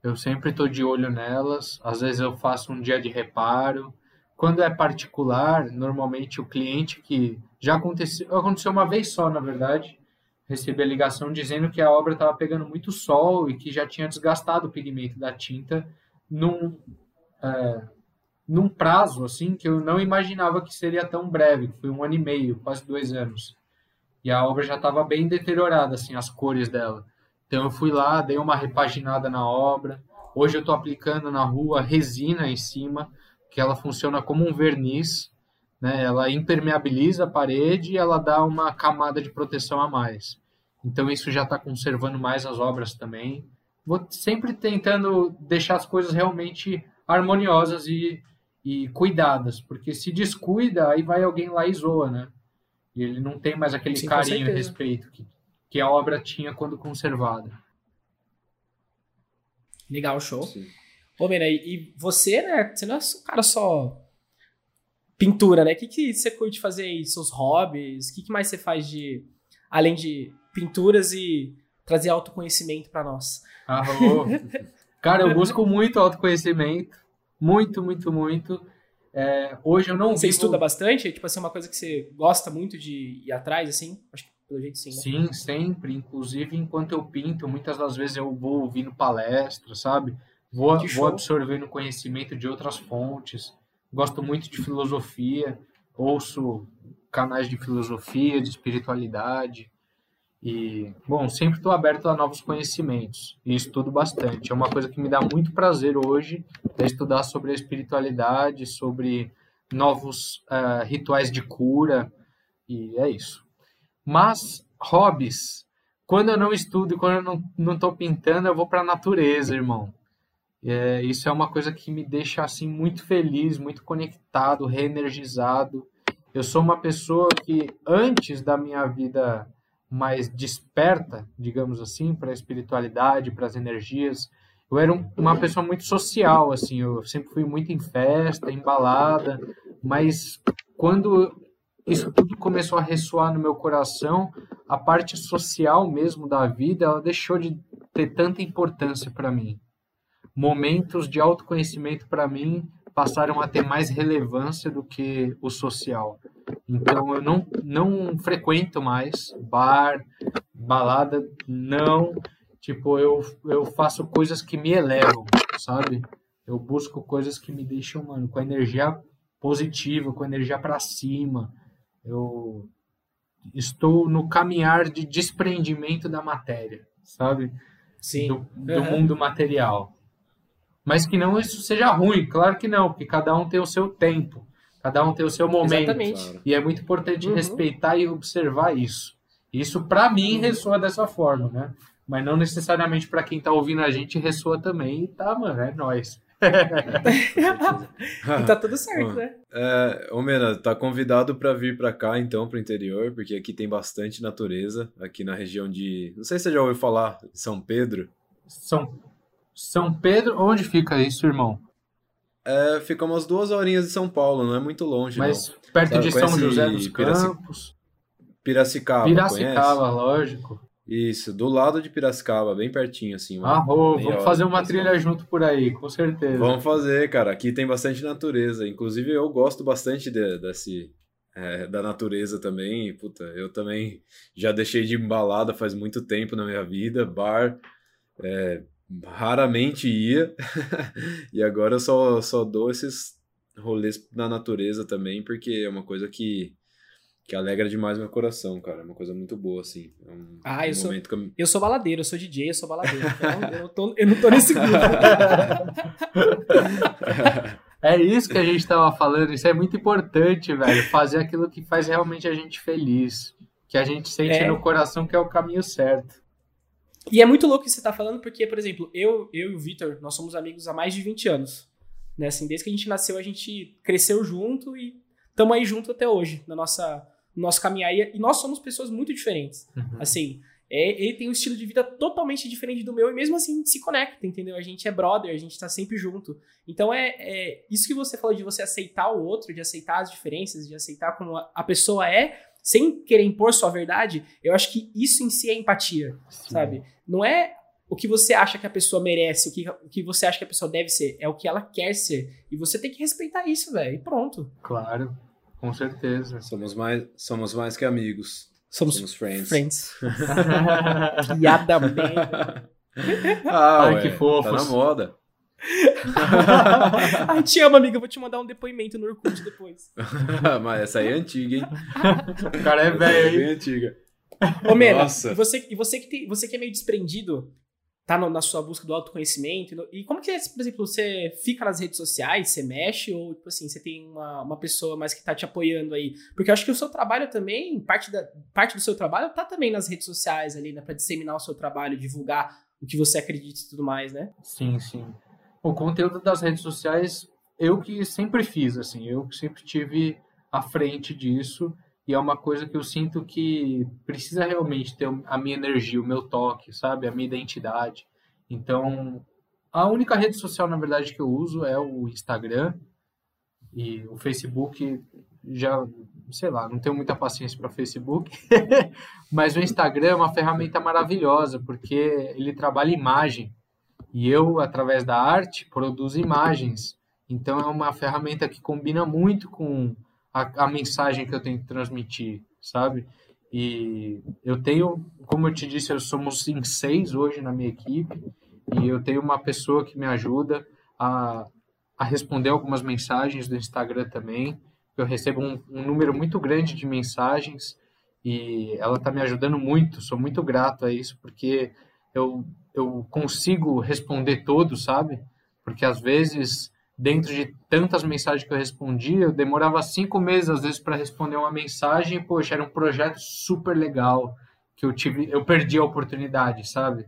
Eu sempre estou de olho nelas. Às vezes eu faço um dia de reparo. Quando é particular, normalmente o cliente que já aconteceu, aconteceu uma vez só, na verdade, recebi a ligação dizendo que a obra estava pegando muito sol e que já tinha desgastado o pigmento da tinta num, é, num prazo assim que eu não imaginava que seria tão breve. Foi um ano e meio, quase dois anos e a obra já estava bem deteriorada, assim, as cores dela. Então eu fui lá, dei uma repaginada na obra. Hoje eu estou aplicando na rua resina em cima, que ela funciona como um verniz, né? Ela impermeabiliza a parede e ela dá uma camada de proteção a mais. Então isso já está conservando mais as obras também. Vou sempre tentando deixar as coisas realmente harmoniosas e, e cuidadas, porque se descuida, aí vai alguém lá e zoa, né? E ele não tem mais aquele Sim, carinho e respeito que, que a obra tinha quando conservada. Legal, show. Sim. Ô, Mena, e você, né? Você não é um cara só pintura, né? O que, que você curte fazer aí? Seus hobbies? O que, que mais você faz de. Além de pinturas e trazer autoconhecimento para nós? Ah, cara, eu busco muito autoconhecimento. Muito, muito, muito. É, hoje eu não Você vivo... estuda bastante? Tipo assim, é uma coisa que você gosta muito de ir atrás, assim? Acho que pelo jeito sim, né? Sim, sempre. Inclusive, enquanto eu pinto, muitas das vezes eu vou ouvindo palestras, sabe? Vou, vou absorvendo conhecimento de outras fontes. Gosto muito de filosofia. Ouço canais de filosofia, de espiritualidade. E, bom, sempre estou aberto a novos conhecimentos e estudo bastante. É uma coisa que me dá muito prazer hoje, é estudar sobre a espiritualidade, sobre novos uh, rituais de cura, e é isso. Mas, hobbies, quando eu não estudo e quando eu não estou pintando, eu vou para a natureza, irmão. É, isso é uma coisa que me deixa assim muito feliz, muito conectado, reenergizado. eu sou uma pessoa que antes da minha vida mais desperta, digamos assim, para a espiritualidade, para as energias, eu era um, uma pessoa muito social, assim, eu sempre fui muito em festa, em balada, mas quando isso tudo começou a ressoar no meu coração, a parte social mesmo da vida, ela deixou de ter tanta importância para mim. Momentos de autoconhecimento para mim passaram a ter mais relevância do que o social. Então eu não, não frequento mais bar, balada, não. Tipo, eu, eu faço coisas que me elevam, sabe? Eu busco coisas que me deixam, mano, com energia positiva, com energia para cima. Eu estou no caminhar de desprendimento da matéria, sabe? Sim. Do, do uhum. mundo material. Mas que não isso seja ruim, claro que não, porque cada um tem o seu tempo, cada um tem o seu momento. Exatamente. E é muito importante uhum. respeitar e observar isso. Isso, para mim, uhum. ressoa dessa forma, né? Mas não necessariamente para quem tá ouvindo a gente ressoa também. E tá, mano, é nóis. <laughs> e tá tudo certo, né? É, ô Mena, tá convidado para vir para cá então, pro interior, porque aqui tem bastante natureza, aqui na região de, não sei se você já ouviu falar, São Pedro. São São Pedro, onde fica isso, irmão? É, fica umas duas horinhas de São Paulo, não é muito longe, Mas não. perto Sabe, de São José dos Campos. Piracicaba, Piracicaba, conhece? lógico. Isso, do lado de Piracicaba, bem pertinho, assim. Ah, vamos fazer uma trilha junto por aí, com certeza. Vamos fazer, cara. Aqui tem bastante natureza. Inclusive, eu gosto bastante de, desse, é, da natureza também. Puta, eu também já deixei de embalada faz muito tempo na minha vida. Bar, é, raramente ia. <laughs> e agora eu só, só dou esses rolês na natureza também, porque é uma coisa que que alegra demais meu coração, cara. É uma coisa muito boa, assim. É um, ah, um eu, sou, eu... eu sou baladeiro, eu sou DJ, eu sou baladeiro. Então eu, não tô, eu não tô nesse grupo. <laughs> é isso que a gente tava falando, isso é muito importante, velho. Fazer aquilo que faz realmente a gente feliz. Que a gente sente é. no coração que é o caminho certo. E é muito louco que você tá falando, porque, por exemplo, eu, eu e o Vitor, nós somos amigos há mais de 20 anos. Né? Assim, desde que a gente nasceu, a gente cresceu junto e estamos aí junto até hoje, na nossa no nosso caminhar. E nós somos pessoas muito diferentes. Uhum. Assim, é, ele tem um estilo de vida totalmente diferente do meu e mesmo assim a gente se conecta, entendeu? A gente é brother, a gente tá sempre junto. Então é, é isso que você falou de você aceitar o outro, de aceitar as diferenças, de aceitar como a, a pessoa é, sem querer impor sua verdade. Eu acho que isso em si é empatia, Sim. sabe? Não é o que você acha que a pessoa merece, o que, o que você acha que a pessoa deve ser, é o que ela quer ser. E você tem que respeitar isso, velho. E pronto. Claro. Com certeza. Somos mais, somos mais que amigos. Somos, somos friends. Friends. <laughs> Piada merda. Ah, Ai, ué, que fofo. Tá na moda. <laughs> Ai, te amo, amiga. Eu vou te mandar um depoimento no Orkut depois. <laughs> Mas essa aí é antiga, hein? O cara é velho, hein? É bem antiga. Ô, Mena, e você, e você, que tem, você que é meio desprendido tá no, na sua busca do autoconhecimento. E como que é, por exemplo, você fica nas redes sociais, você mexe, ou tipo assim, você tem uma, uma pessoa mais que tá te apoiando aí? Porque eu acho que o seu trabalho também, parte, da, parte do seu trabalho tá também nas redes sociais ali, né? Pra disseminar o seu trabalho, divulgar o que você acredita e tudo mais, né? Sim, sim. O conteúdo das redes sociais, eu que sempre fiz, assim, eu que sempre tive à frente disso e é uma coisa que eu sinto que precisa realmente ter a minha energia, o meu toque, sabe? A minha identidade. Então, a única rede social, na verdade, que eu uso é o Instagram e o Facebook já, sei lá, não tenho muita paciência para Facebook, <laughs> mas o Instagram é uma ferramenta maravilhosa porque ele trabalha imagem e eu, através da arte, produzo imagens. Então é uma ferramenta que combina muito com a, a mensagem que eu tenho que transmitir, sabe? E eu tenho, como eu te disse, eu somos em seis hoje na minha equipe e eu tenho uma pessoa que me ajuda a, a responder algumas mensagens do Instagram também. Eu recebo um, um número muito grande de mensagens e ela está me ajudando muito. Sou muito grato a isso porque eu, eu consigo responder todos, sabe? Porque às vezes dentro de tantas mensagens que eu respondia, eu demorava cinco meses às vezes para responder uma mensagem, poxa, era um projeto super legal que eu tive, eu perdi a oportunidade, sabe?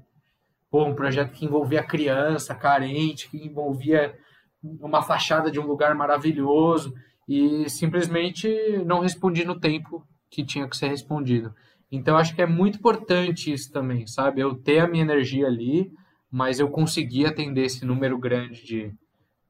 Pô, um projeto que envolvia criança carente, que envolvia uma fachada de um lugar maravilhoso, e simplesmente não respondi no tempo que tinha que ser respondido. Então acho que é muito importante isso também, sabe? Eu ter a minha energia ali, mas eu conseguir atender esse número grande de,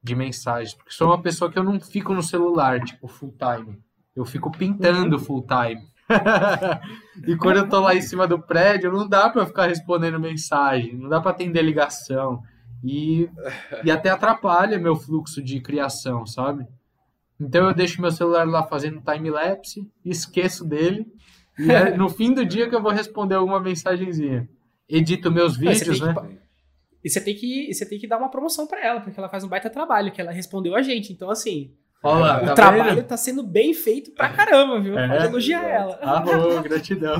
de mensagens. Porque sou uma pessoa que eu não fico no celular, tipo, full time. Eu fico pintando uhum. full time. <laughs> e quando eu tô lá em cima do prédio, não dá para ficar respondendo mensagem, não dá para atender ligação. E, e até atrapalha meu fluxo de criação, sabe? Então eu deixo meu celular lá fazendo time-lapse, esqueço dele, e é no fim do dia que eu vou responder alguma mensagenzinha. Edito meus vídeos, né? Que, e você tem que, você tem que dar uma promoção para ela, porque ela faz um baita trabalho, que ela respondeu a gente. Então, assim, Olá, o tá trabalho vendo? tá sendo bem feito pra caramba, viu? É, Pode elogiar é. ela. Arro, gratidão.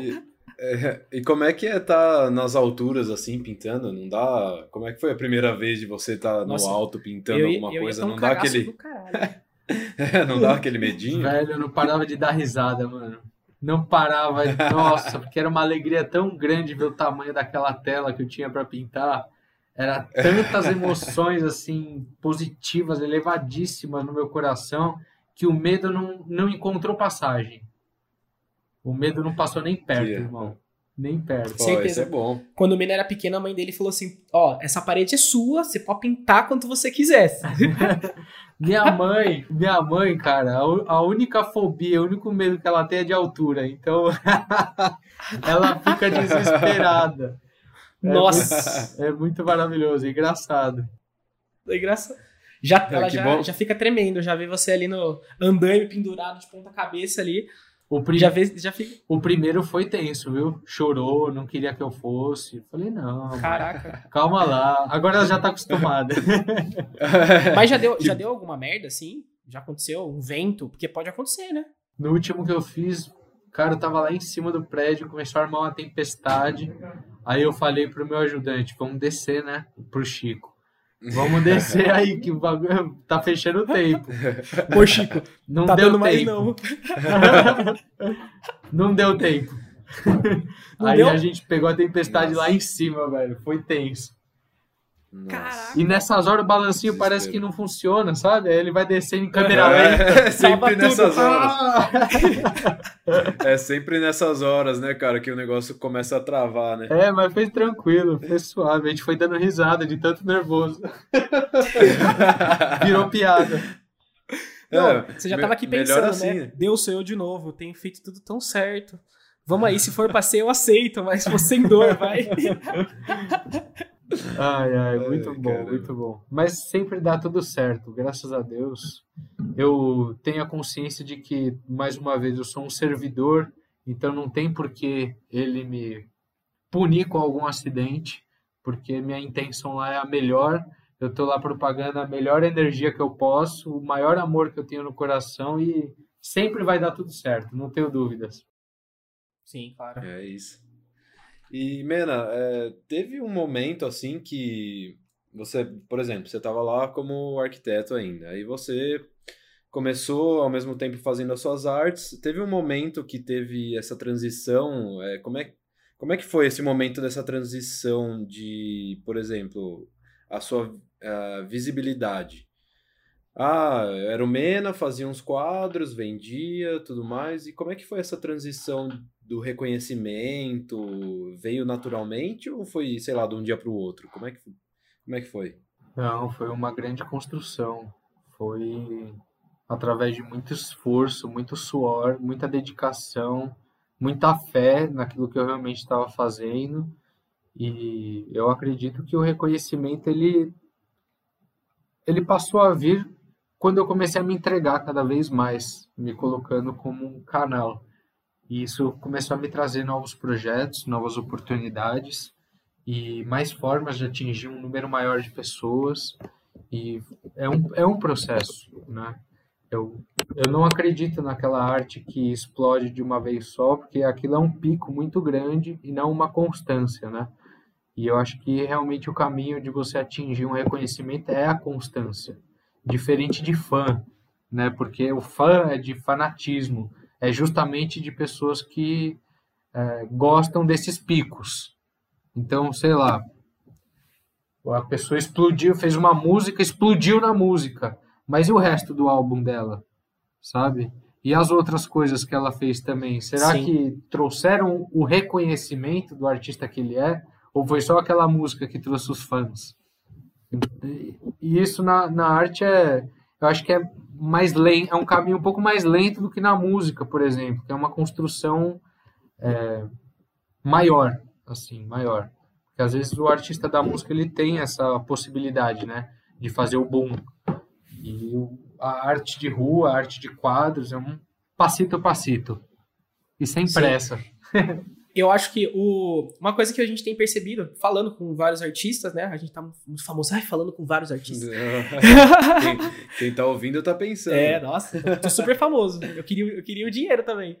E, é, e como é que é tá nas alturas, assim, pintando? Não dá... Como é que foi a primeira vez de você estar tá no alto pintando eu, alguma eu coisa? Não dá aquele... <laughs> é, não dá aquele medinho? Velho, eu não parava de dar risada, mano. Não parava. Nossa, porque era uma alegria tão grande ver o tamanho daquela tela que eu tinha para pintar. Era tantas <laughs> emoções assim positivas, elevadíssimas no meu coração, que o medo não, não encontrou passagem. O medo não passou nem perto, Tia. irmão. Nem perto. Pô, Certeza. é bom. Quando o menino era pequeno, a mãe dele falou assim: Ó, essa parede é sua, você pode pintar quanto você quiser. <laughs> minha mãe, minha mãe, cara, a única fobia, o único medo que ela tem é de altura. Então, <laughs> ela fica <laughs> desesperada. É Nossa! Muito, é muito maravilhoso, é engraçado. É engraçado. Já, é, ela já, já fica tremendo, já vê você ali no andaime pendurado de ponta cabeça ali. O, prim... já vê, já fica... o primeiro foi tenso, viu? Chorou, não queria que eu fosse. Falei, não. Caraca. Calma lá. Agora ela já tá acostumada. <laughs> Mas já deu, já <laughs> deu alguma merda, assim? Já aconteceu? Um vento? Porque pode acontecer, né? No último que eu fiz, cara, eu tava lá em cima do prédio, começou a armar uma tempestade. Aí eu falei pro meu ajudante, vamos descer, né? Pro Chico. Vamos descer aí, que o bagulho tá fechando o tempo. <laughs> Pô, Chico, não tá deu dando mais tempo. não. <laughs> não deu tempo. Não aí deu? a gente pegou a tempestade lá em cima, velho. Foi tenso. Caraca. E nessas horas o balancinho parece que não funciona, sabe? Aí ele vai descendo em câmera lenta. É, sempre nessas tudo. horas. <laughs> É sempre nessas horas, né, cara, que o negócio começa a travar, né? É, mas foi tranquilo, foi suave. A gente foi dando risada de tanto nervoso. <laughs> Virou piada. Não, É, você já tava aqui pensando, assim, né? Deus, sou eu de novo, tenho feito tudo tão certo. Vamos aí, se for pra ser, eu aceito, mas se for sem dor, vai. <laughs> Ai, ai, muito Ai, bom, caramba. muito bom. Mas sempre dá tudo certo, graças a Deus. Eu tenho a consciência de que, mais uma vez, eu sou um servidor, então não tem por que ele me punir com algum acidente, porque minha intenção lá é a melhor. Eu tô lá propagando a melhor energia que eu posso, o maior amor que eu tenho no coração e sempre vai dar tudo certo, não tenho dúvidas. Sim, claro. É isso. E, Mena, é, teve um momento assim que você, por exemplo, você estava lá como arquiteto ainda, aí você começou ao mesmo tempo fazendo as suas artes. Teve um momento que teve essa transição. é, como, é, como é que foi esse momento dessa transição de, por exemplo, a sua ah, visibilidade? Ah, era o Mena, fazia uns quadros, vendia, tudo mais. E como é que foi essa transição do reconhecimento? Veio naturalmente ou foi, sei lá, de um dia para o outro? Como é que, como é que foi? Não, foi uma grande construção. Foi através de muito esforço, muito suor, muita dedicação, muita fé naquilo que eu realmente estava fazendo. E eu acredito que o reconhecimento ele ele passou a vir quando eu comecei a me entregar cada vez mais, me colocando como um canal. E isso começou a me trazer novos projetos, novas oportunidades e mais formas de atingir um número maior de pessoas. E é um, é um processo, né? Eu, eu não acredito naquela arte que explode de uma vez só, porque aquilo é um pico muito grande e não uma constância, né? E eu acho que realmente o caminho de você atingir um reconhecimento é a constância, diferente de fã, né? Porque o fã é de fanatismo, é justamente de pessoas que é, gostam desses picos. Então, sei lá, a pessoa explodiu, fez uma música, explodiu na música, mas e o resto do álbum dela? sabe? E as outras coisas que ela fez também, será Sim. que trouxeram o reconhecimento do artista que ele é? Ou foi só aquela música que trouxe os fãs? E isso na, na arte é, eu acho que é mais lento, é um caminho um pouco mais lento do que na música, por exemplo, que é uma construção é, maior, assim, maior. Porque às vezes o artista da música ele tem essa possibilidade, né, de fazer o boom. E a arte de rua, a arte de quadros é um passito a passito. E sem Sim. pressa. <laughs> Eu acho que o, uma coisa que a gente tem percebido, falando com vários artistas, né? A gente tá muito famoso, ai, falando com vários artistas. <laughs> quem, quem tá ouvindo tá pensando. É, nossa, tô super famoso. Eu queria, eu queria o dinheiro também.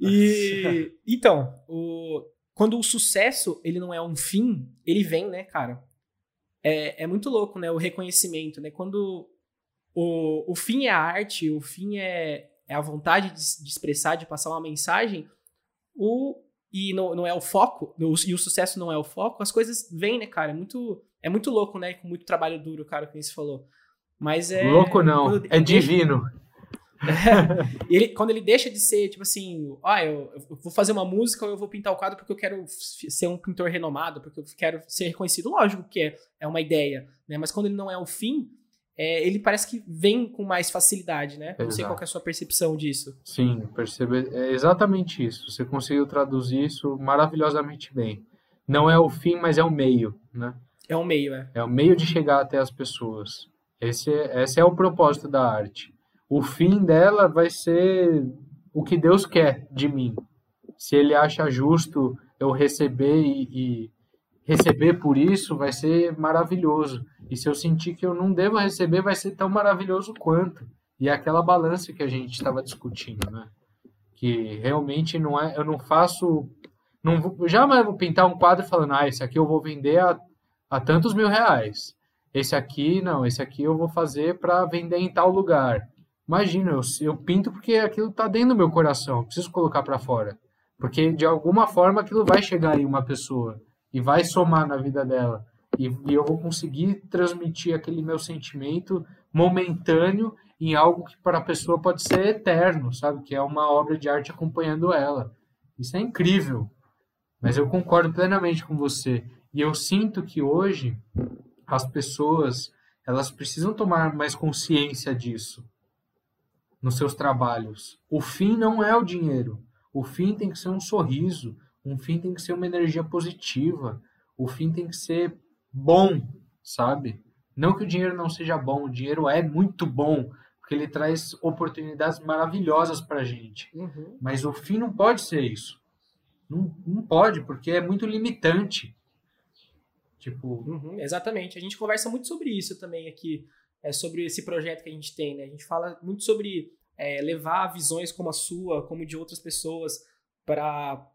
E então, o, quando o sucesso ele não é um fim, ele vem, né, cara? É, é muito louco, né? O reconhecimento, né? Quando o, o fim é a arte, o fim é, é a vontade de, de expressar, de passar uma mensagem, o e não, não é o foco, e o sucesso não é o foco, as coisas vêm, né, cara? É muito, é muito louco, né? Com muito trabalho duro, cara, como você falou. Mas é. Louco não, é divino. <laughs> ele, quando ele deixa de ser, tipo assim, ah, eu, eu vou fazer uma música ou eu vou pintar o quadro porque eu quero ser um pintor renomado, porque eu quero ser reconhecido. Lógico que é, é uma ideia, né? Mas quando ele não é o fim, é, ele parece que vem com mais facilidade, né? Não sei Exato. qual que é a sua percepção disso. Sim, perceber é exatamente isso. Você conseguiu traduzir isso maravilhosamente bem. Não é o fim, mas é o meio, né? É um meio, é. É o meio de chegar até as pessoas. Esse é, esse é o propósito da arte. O fim dela vai ser o que Deus quer de mim. Se Ele acha justo eu receber e, e receber por isso, vai ser maravilhoso. E se eu sentir que eu não devo receber, vai ser tão maravilhoso quanto. E é aquela balança que a gente estava discutindo, né? Que realmente não é, eu não faço, não vou, jamais vou pintar um quadro falando, ah, esse aqui eu vou vender a, a tantos mil reais. Esse aqui, não, esse aqui eu vou fazer para vender em tal lugar. Imagina, eu, eu pinto porque aquilo tá dentro do meu coração, preciso colocar para fora. Porque de alguma forma aquilo vai chegar em uma pessoa e vai somar na vida dela. E, e eu vou conseguir transmitir aquele meu sentimento momentâneo em algo que para a pessoa pode ser eterno, sabe? Que é uma obra de arte acompanhando ela. Isso é incrível. Mas eu concordo plenamente com você. E eu sinto que hoje as pessoas elas precisam tomar mais consciência disso nos seus trabalhos. O fim não é o dinheiro. O fim tem que ser um sorriso. Um fim tem que ser uma energia positiva. O fim tem que ser bom, sabe? Não que o dinheiro não seja bom. O dinheiro é muito bom porque ele traz oportunidades maravilhosas para gente. Mas o fim não pode ser isso. Não, não pode, porque é muito limitante. Tipo, Uhum, exatamente. A gente conversa muito sobre isso também aqui, é, sobre esse projeto que a gente tem, né? A gente fala muito sobre é, levar visões como a sua, como de outras pessoas, para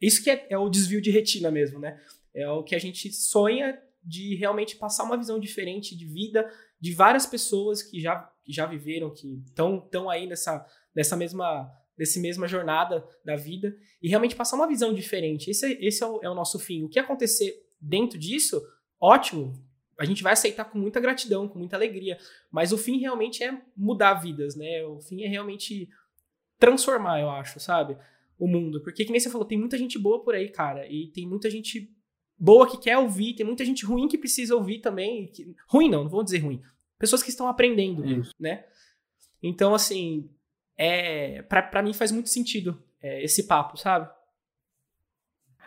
isso que é, é o desvio de retina mesmo, né? É o que a gente sonha de realmente passar uma visão diferente de vida de várias pessoas que já, que já viveram, que estão aí nessa, nessa mesma nessa mesma jornada da vida e realmente passar uma visão diferente. Esse, é- esse é, o, é o nosso fim. O que acontecer dentro disso, ótimo. A gente vai aceitar com muita gratidão, com muita alegria. Mas o fim realmente é mudar vidas, né? O fim é realmente transformar, eu acho, sabe? O mundo. Porque, que nem você falou, tem muita gente boa por aí, cara. E tem muita gente boa que quer ouvir, tem muita gente ruim que precisa ouvir também. que- Ruim não, não vou dizer ruim. Pessoas que estão aprendendo, isso. né? Então, assim, é, pra, pra mim faz muito sentido é, esse papo, sabe?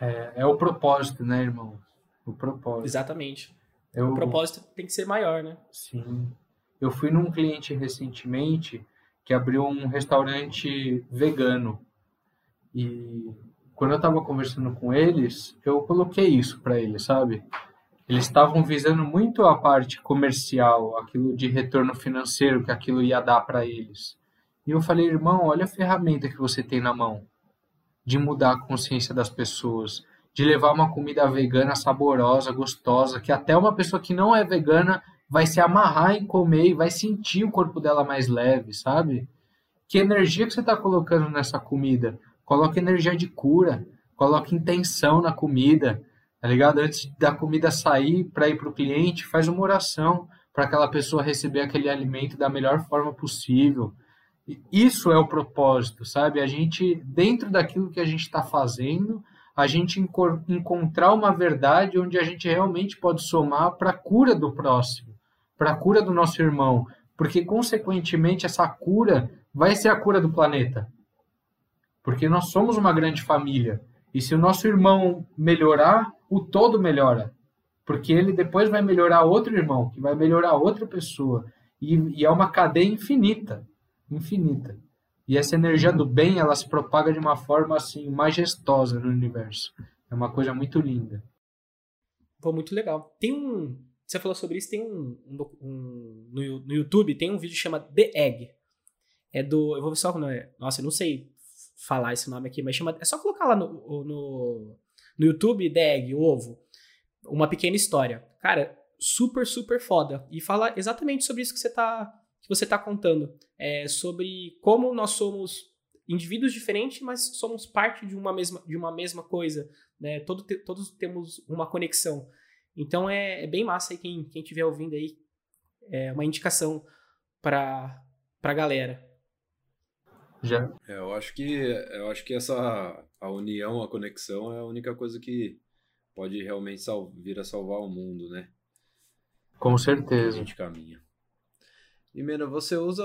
É, é o propósito, né, irmão? O propósito. Exatamente. Eu, O propósito tem que ser maior, né? Sim. Eu fui num cliente recentemente que abriu um restaurante vegano. E quando eu estava conversando com eles, eu coloquei isso para eles, sabe? Eles estavam visando muito a parte comercial, aquilo de retorno financeiro que aquilo ia dar para eles. E eu falei, irmão, olha a ferramenta que você tem na mão de mudar a consciência das pessoas, de levar uma comida vegana saborosa, gostosa, que até uma pessoa que não é vegana vai se amarrar em comer e vai sentir o corpo dela mais leve, sabe? Que energia que você está colocando nessa comida? Coloque energia de cura, coloque intenção na comida, tá ligado? Antes da comida sair para ir para o cliente, faz uma oração para aquela pessoa receber aquele alimento da melhor forma possível. isso é o propósito, sabe? A gente, dentro daquilo que a gente está fazendo, a gente encontrar uma verdade onde a gente realmente pode somar para a cura do próximo, para a cura do nosso irmão, porque consequentemente essa cura vai ser a cura do planeta. Porque nós somos uma grande família. E se o nosso irmão melhorar, o todo melhora. Porque ele depois vai melhorar outro irmão, que vai melhorar outra pessoa. E, e é uma cadeia infinita infinita. E essa energia do bem, ela se propaga de uma forma assim majestosa no universo. É uma coisa muito linda. Pô, muito legal. Tem um, você falou sobre isso, tem um, um, um no, no, YouTube tem um vídeo chamado The Egg. É do, eu vou ver só é, nossa, eu não sei falar esse nome aqui, mas chama, é só colocar lá no, no, no YouTube o ovo. Uma pequena história. Cara, super, super foda. E fala exatamente sobre isso que você tá que você está contando é, sobre como nós somos indivíduos diferentes, mas somos parte de uma mesma, de uma mesma coisa, né? Todo, te, todos temos uma conexão. Então é, é, bem massa aí quem quem estiver ouvindo aí é uma indicação para para galera. Já. É, eu acho que eu acho que essa a união, a conexão é a única coisa que pode realmente sal, vir a salvar o mundo, né? Com certeza. A gente caminha. E, Mena, você usa.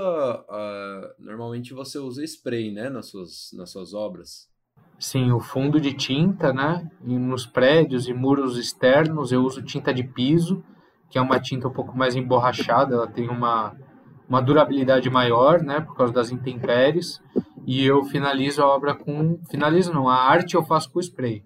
Normalmente você usa spray, né? Nas suas, nas suas obras. Sim, o fundo de tinta, né? E nos prédios e muros externos eu uso tinta de piso, que é uma tinta um pouco mais emborrachada, ela tem uma, uma durabilidade maior, né? Por causa das intempéries. E eu finalizo a obra com. Finalizo não, a arte eu faço com spray.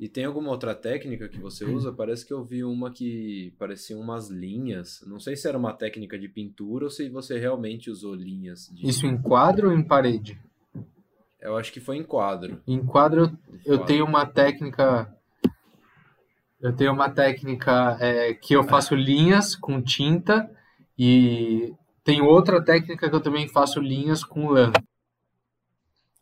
E tem alguma outra técnica que você usa? Parece que eu vi uma que parecia umas linhas. Não sei se era uma técnica de pintura ou se você realmente usou linhas. De... Isso em quadro ou em parede? Eu acho que foi em quadro. Em quadro eu, eu tenho uma técnica. Eu tenho uma técnica é, que eu faço linhas com tinta e tem outra técnica que eu também faço linhas com lã.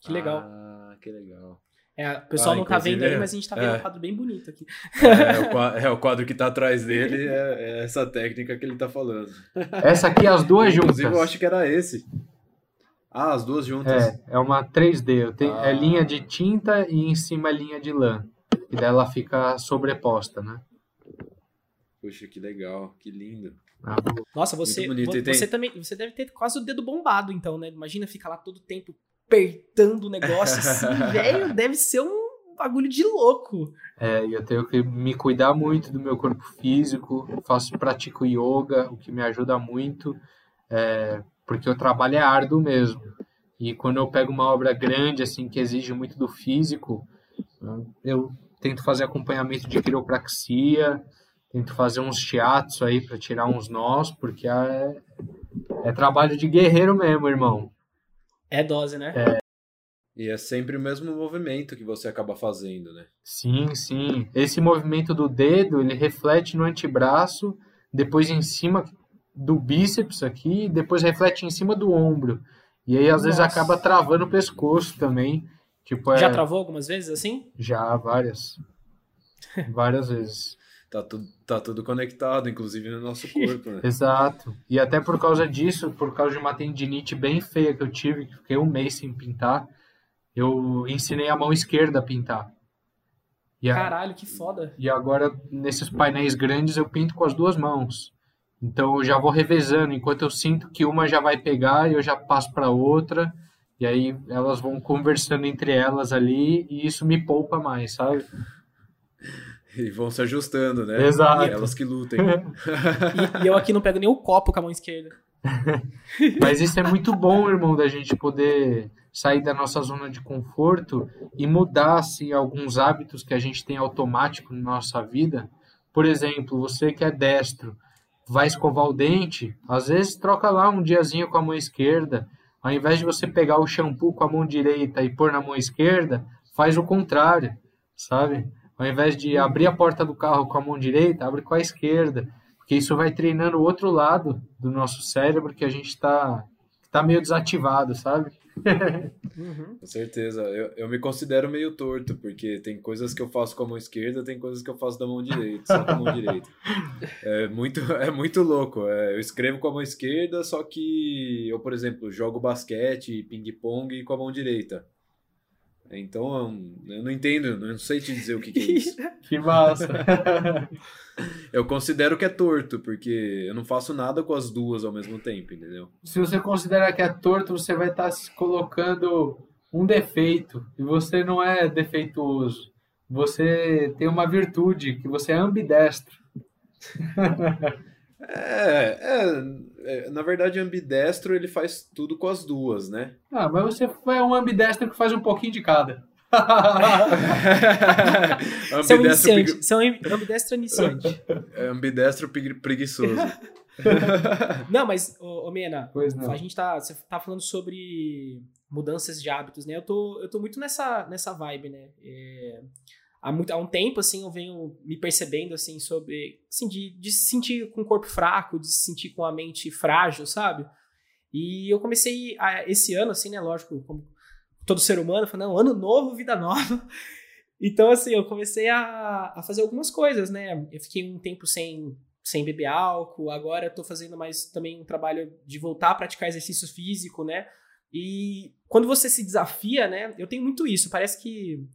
Que legal. Ah, que legal. É, o pessoal ah, não tá vendo aí, é, mas a gente tá vendo é, um quadro bem bonito aqui. É, é, o quadro, é, o quadro que tá atrás dele, é, é, essa técnica que ele tá falando. Essa aqui, as duas juntas. Inclusive, eu acho que era esse. Ah, as duas juntas. É, é uma 3D. Tenho, ah. É linha de tinta e em cima é linha de lã. E daí ela fica sobreposta, né? Puxa, que legal, que lindo. Ah, Nossa, você, você também, você deve ter quase o dedo bombado, então, né? Imagina ficar lá todo o tempo apertando o negócio assim, <laughs> velho, deve ser um bagulho de louco. É, eu tenho que me cuidar muito do meu corpo físico, faço, pratico yoga, o que me ajuda muito, é, porque o trabalho é árduo mesmo. E quando eu pego uma obra grande, assim, que exige muito do físico, eu tento fazer acompanhamento de quiropraxia, tento fazer uns teatros aí para tirar uns nós, porque é, é trabalho de guerreiro mesmo, irmão. É dose, né? É. E é sempre o mesmo movimento que você acaba fazendo, né? Sim, sim. Esse movimento do dedo, ele reflete no antebraço, depois em cima do bíceps aqui, depois reflete em cima do ombro. E aí, às Nossa. vezes, acaba travando o pescoço também. Tipo, é... Já travou algumas vezes assim? Já, várias. <laughs> várias vezes. Tá tudo, tá tudo conectado, inclusive no nosso corpo, né? <laughs> Exato. E até por causa disso, por causa de uma tendinite bem feia que eu tive, que fiquei um mês sem pintar, eu ensinei a mão esquerda a pintar. E a... Caralho, que foda. E agora, nesses painéis grandes, eu pinto com as duas mãos. Então eu já vou revezando, enquanto eu sinto que uma já vai pegar, eu já passo para outra, e aí elas vão conversando entre elas ali, e isso me poupa mais, sabe? E vão se ajustando, né? Exato. E elas que lutem. e, e, eu aqui não pego nem o copo com a mão esquerda. <laughs> Mas isso é muito bom, irmão, da gente poder sair da nossa zona de conforto e mudar assim, alguns hábitos que a gente tem automático na nossa vida. Por exemplo, você que é destro, vai escovar o dente, às vezes troca lá um diazinho com a mão esquerda. Ao invés de você pegar o shampoo com a mão direita e pôr na mão esquerda, faz o contrário, sabe? Ao invés de abrir a porta do carro com a mão direita, abre com a esquerda. Porque isso vai treinando o outro lado do nosso cérebro que a gente está tá meio desativado, sabe? Uhum. Com certeza. Eu, eu me considero meio torto, porque tem coisas que eu faço com a mão esquerda, tem coisas que eu faço da mão direita, só com a mão <laughs> direita. É muito, <laughs> é muito louco. É, eu escrevo com a mão esquerda, só que eu, por exemplo, jogo basquete, ping-pong com a mão direita. Então, eu não entendo, não sei te dizer o que, que é isso. <laughs> que massa! <laughs> eu considero que é torto, porque eu não faço nada com as duas ao mesmo tempo, entendeu? Se você considera que é torto, você vai estar se colocando um defeito, e você não é defeituoso. Você tem uma virtude, que você é ambidestro. <laughs> É, é, é, na verdade, ambidestro ele faz tudo com as duas, né? <laughs> Ah, mas você é um ambidestro que faz um pouquinho de cada. <laughs> São iniciante, são ambidestro iniciante. É ambidestro preguiçoso. <laughs> não, mas, ô, ô Mena, a gente tá, você tá falando sobre mudanças de hábitos, né? Eu tô, eu tô muito nessa, nessa vibe, né? É, há, muito, há um tempo, assim, eu venho me percebendo, assim, sobre, assim, de, de se sentir com o corpo fraco, de se sentir com a mente frágil, sabe? E eu comecei a, esse ano, assim, né, lógico, como todo ser humano, falando, não, ano novo, vida nova. <laughs> Então, assim, eu comecei a, a fazer algumas coisas, né? Eu fiquei um tempo sem, sem beber álcool, agora eu tô fazendo mais também um trabalho de voltar a praticar exercício físico, né? E quando você se desafia, né? Eu tenho muito isso. Parece que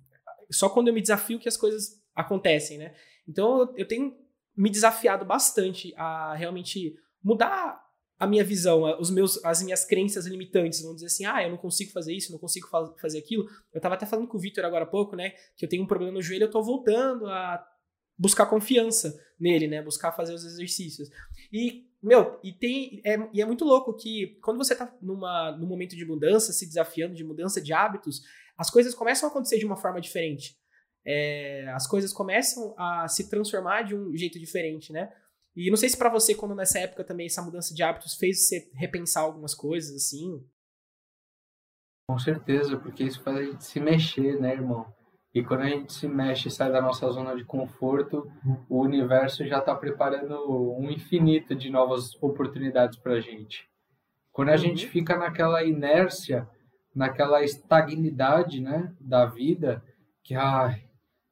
só quando eu me desafio que as coisas acontecem, né? Então eu tenho me desafiado bastante a realmente mudar a minha visão, os meus, as minhas crenças limitantes, vamos dizer assim, ah, eu não consigo fazer isso, não consigo fa fazer aquilo. Eu tava até falando com o Victor agora há pouco, né, que eu tenho um problema no joelho, eu tô voltando a buscar confiança nele, né, buscar fazer os exercícios. E, meu, e tem, é, e é muito louco que quando você tá numa, num momento de mudança, se desafiando de mudança de hábitos, as coisas começam a acontecer de uma forma diferente. É, as coisas começam a se transformar de um jeito diferente, né? E não sei se para você, quando nessa época também essa mudança de hábitos fez você repensar algumas coisas, assim. Com certeza, porque isso faz a gente se mexer, né, irmão? E quando a gente se mexe e sai da nossa zona de conforto, o universo já está preparando um infinito de novas oportunidades para a gente. Quando a uhum. gente fica naquela inércia, naquela estagnidade, né, da vida, que ai,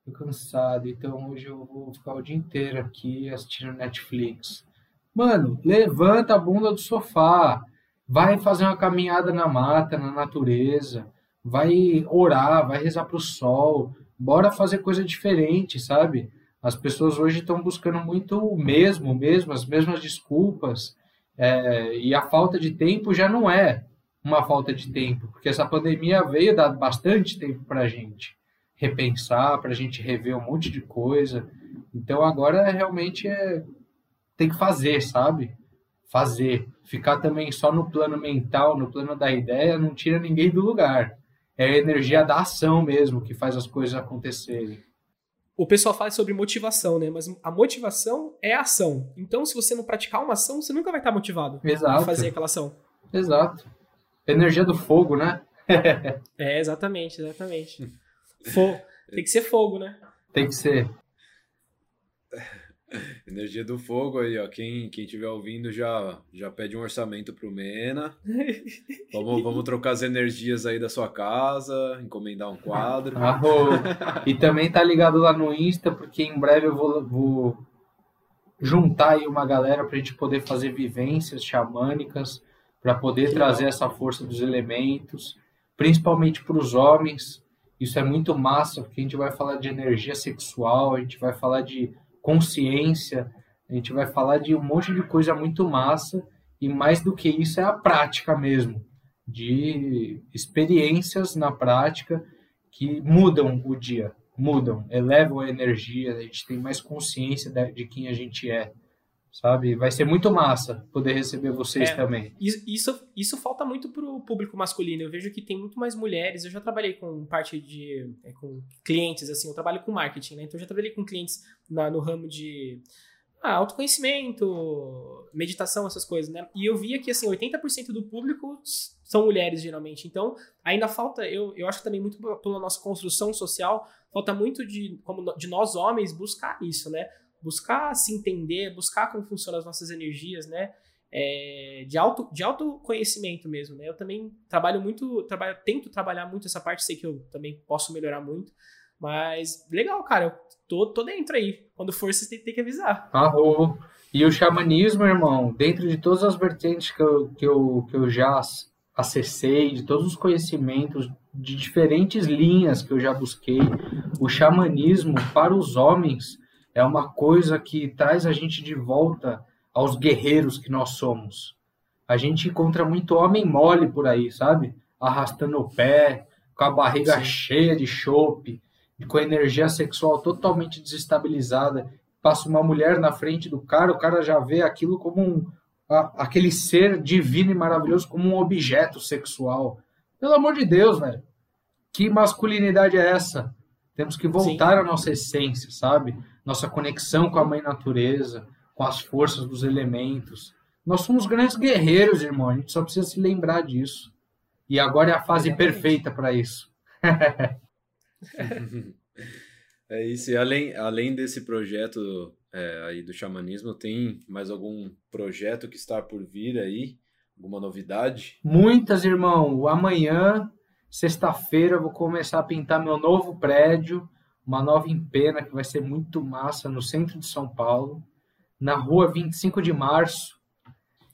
tô cansado, então hoje eu vou ficar o dia inteiro aqui assistindo Netflix. Mano, levanta a bunda do sofá, vai fazer uma caminhada na mata, na natureza, vai orar, vai rezar pro sol, bora fazer coisa diferente, sabe? As pessoas hoje estão buscando muito o mesmo, mesmo, as mesmas desculpas, é, e a falta de tempo já não é uma falta de tempo, porque essa pandemia veio dar bastante tempo para a gente repensar, para a gente rever um monte de coisa. Então agora realmente é tem que fazer, sabe? Fazer. Ficar também só no plano mental, no plano da ideia, não tira ninguém do lugar. É a energia da ação mesmo que faz as coisas acontecerem. O pessoal fala sobre motivação, né? Mas a motivação é a ação. Então, se você não praticar uma ação, você nunca vai estar motivado Exato. a fazer aquela ação. Exato. Energia do fogo, né? <laughs> é, exatamente, exatamente. Fo tem que ser fogo, né? Tem que ser. <laughs> Energia do fogo aí, ó. Quem, quem estiver ouvindo já, já pede um orçamento pro Mena. <laughs> vamos, vamos trocar as energias aí da sua casa, encomendar um quadro. Ah, e também tá ligado lá no Insta, porque em breve eu vou, vou juntar aí uma galera pra gente poder fazer vivências xamânicas para poder que trazer legal. essa força dos elementos, principalmente para os homens. Isso é muito massa, porque a gente vai falar de energia sexual, a gente vai falar de consciência, a gente vai falar de um monte de coisa muito massa, e mais do que isso é a prática mesmo, de experiências na prática que mudam o dia, mudam, elevam a energia, a gente tem mais consciência de quem a gente é sabe? Vai ser muito massa poder receber vocês é, também. Isso, isso falta muito pro público masculino. Eu vejo que tem muito mais mulheres. Eu já trabalhei com parte de é, com clientes assim. Eu trabalho com marketing, né? Então eu já trabalhei com clientes na, no ramo de ah, autoconhecimento, meditação, essas coisas, né? E eu via que assim 80% do público são mulheres geralmente. Então ainda falta. Eu, eu acho também muito pela nossa construção social falta muito de como de nós homens buscar isso, né? Buscar se entender, buscar como funcionam as nossas energias, né? é, de, auto, de autoconhecimento mesmo, né? Eu também trabalho muito, trabalho, tento trabalhar muito essa parte, sei que eu também posso melhorar muito, mas legal, cara, eu tô, tô dentro aí. Quando for, você tem, tem que avisar. Oh. E o xamanismo, irmão, dentro de todas as vertentes que eu, que eu, que eu já acessei, de todos os conhecimentos, de diferentes linhas que eu já busquei, o xamanismo para os homens é uma coisa que traz a gente de volta aos guerreiros que nós somos. A gente encontra muito homem mole por aí, sabe? Arrastando o pé, com a barriga Sim. cheia de chope, com a energia sexual totalmente desestabilizada. Passa uma mulher na frente do cara, o cara já vê aquilo como um, a, aquele ser divino e maravilhoso como um objeto sexual. Pelo amor de Deus, velho. Que masculinidade é essa? Temos que voltar Sim. à nossa essência, sabe? Nossa conexão com a mãe natureza, com as forças dos elementos. Nós somos grandes guerreiros, irmão. A gente só precisa se lembrar disso. E agora é a fase Exatamente. perfeita para isso. <laughs> é isso. E além, além desse projeto é, aí do xamanismo, tem mais algum projeto que está por vir aí? Alguma novidade? Muitas, irmão. Amanhã, sexta-feira, eu vou começar a pintar meu novo prédio, uma nova empena que vai ser muito massa no centro de São Paulo na rua 25 de março.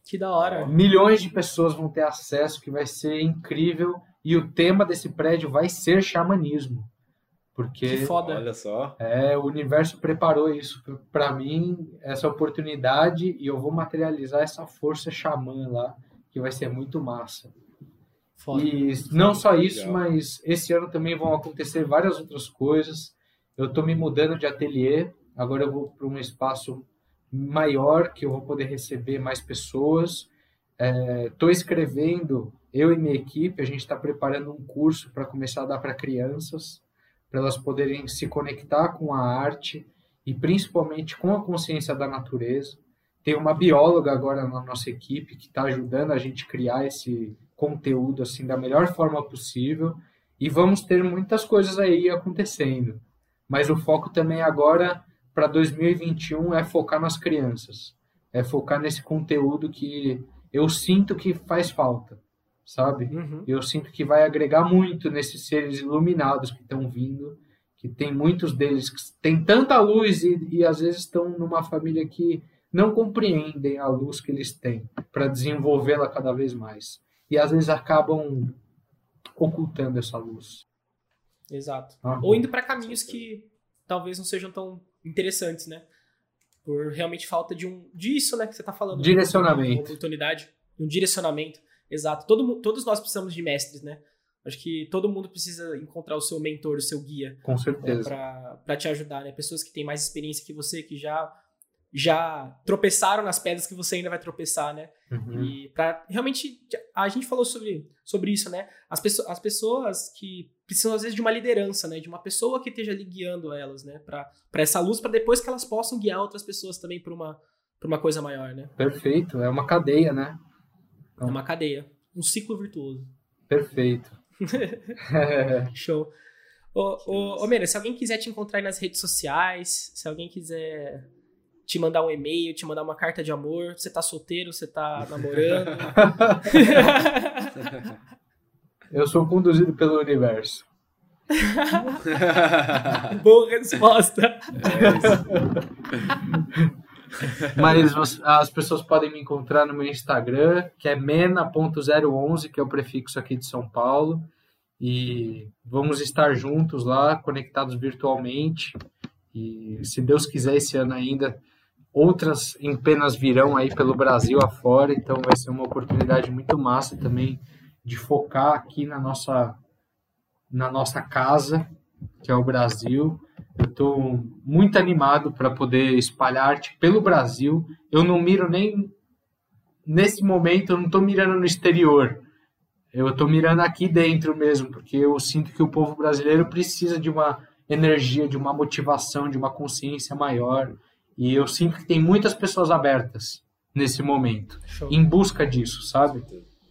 Que da hora. Milhões de pessoas vão ter acesso, que vai ser incrível. E o tema desse prédio vai ser xamanismo. Porque que foda. Olha só. É, o universo preparou isso para mim, essa oportunidade, e eu vou materializar essa força xamã lá, que vai ser muito massa. Foda. E não só isso, Legal. mas esse ano também vão acontecer várias outras coisas. Eu estou me mudando de ateliê, agora eu vou para um espaço maior, que eu vou poder receber mais pessoas. Estou é, escrevendo, eu e minha equipe, a gente está preparando um curso para começar a dar para crianças, para elas poderem se conectar com a arte e principalmente com a consciência da natureza. Tem uma bióloga agora na nossa equipe que está ajudando a gente criar esse conteúdo assim da melhor forma possível e vamos ter muitas coisas aí acontecendo. Mas o foco também agora para 2021 é focar nas crianças, é focar nesse conteúdo que eu sinto que faz falta, sabe? Uhum. Eu sinto que vai agregar muito nesses seres iluminados que estão vindo, que tem muitos deles que têm tanta luz e, e às vezes estão numa família que não compreendem a luz que eles têm para desenvolvê-la cada vez mais. E às vezes acabam ocultando essa luz. Exato. Ah, Ou indo para caminhos que talvez não sejam tão interessantes, né? Por realmente falta de um disso, né, que você tá falando. Direcionamento. Uma oportunidade, um direcionamento. Exato. Todo, todos nós precisamos de mestres, né? Acho que todo mundo precisa encontrar o seu mentor, o seu guia. Com certeza. Né, para te ajudar, né? Pessoas que têm mais experiência que você, que já já tropeçaram nas pedras que você ainda vai tropeçar, né? Uhum. E para realmente a gente falou sobre, sobre isso, né? As, pessoas, as pessoas que precisam às vezes de uma liderança, né? De uma pessoa que esteja ali guiando elas, né? Para essa luz, para depois que elas possam guiar outras pessoas também para uma para uma coisa maior, né? Perfeito, é uma cadeia, né? É uma cadeia, um ciclo virtuoso. Perfeito. <laughs> Show. Ô, ô, ô Mena, se alguém quiser te encontrar nas redes sociais, se alguém quiser te mandar um e-mail, te mandar uma carta de amor. Você tá solteiro, você tá <laughs> namorando. <laughs> Eu sou conduzido pelo universo. <laughs> Boa resposta. É Mas as pessoas podem me encontrar no meu Instagram, que é mena.011, que é o prefixo aqui de São Paulo. E vamos estar juntos lá, conectados virtualmente. E se Deus quiser, esse ano ainda outras empenas virão aí pelo Brasil afora, então vai ser uma oportunidade muito massa também de focar aqui na nossa na nossa casa, que é o Brasil. Eu estou muito animado para poder espalhar arte pelo Brasil. Eu não miro nem nesse momento, eu não estou mirando no exterior. Eu estou mirando aqui dentro mesmo, porque eu sinto que o povo brasileiro precisa de uma energia, de uma motivação, de uma consciência maior e eu sinto que tem muitas pessoas abertas nesse momento, Show. em busca disso, sabe?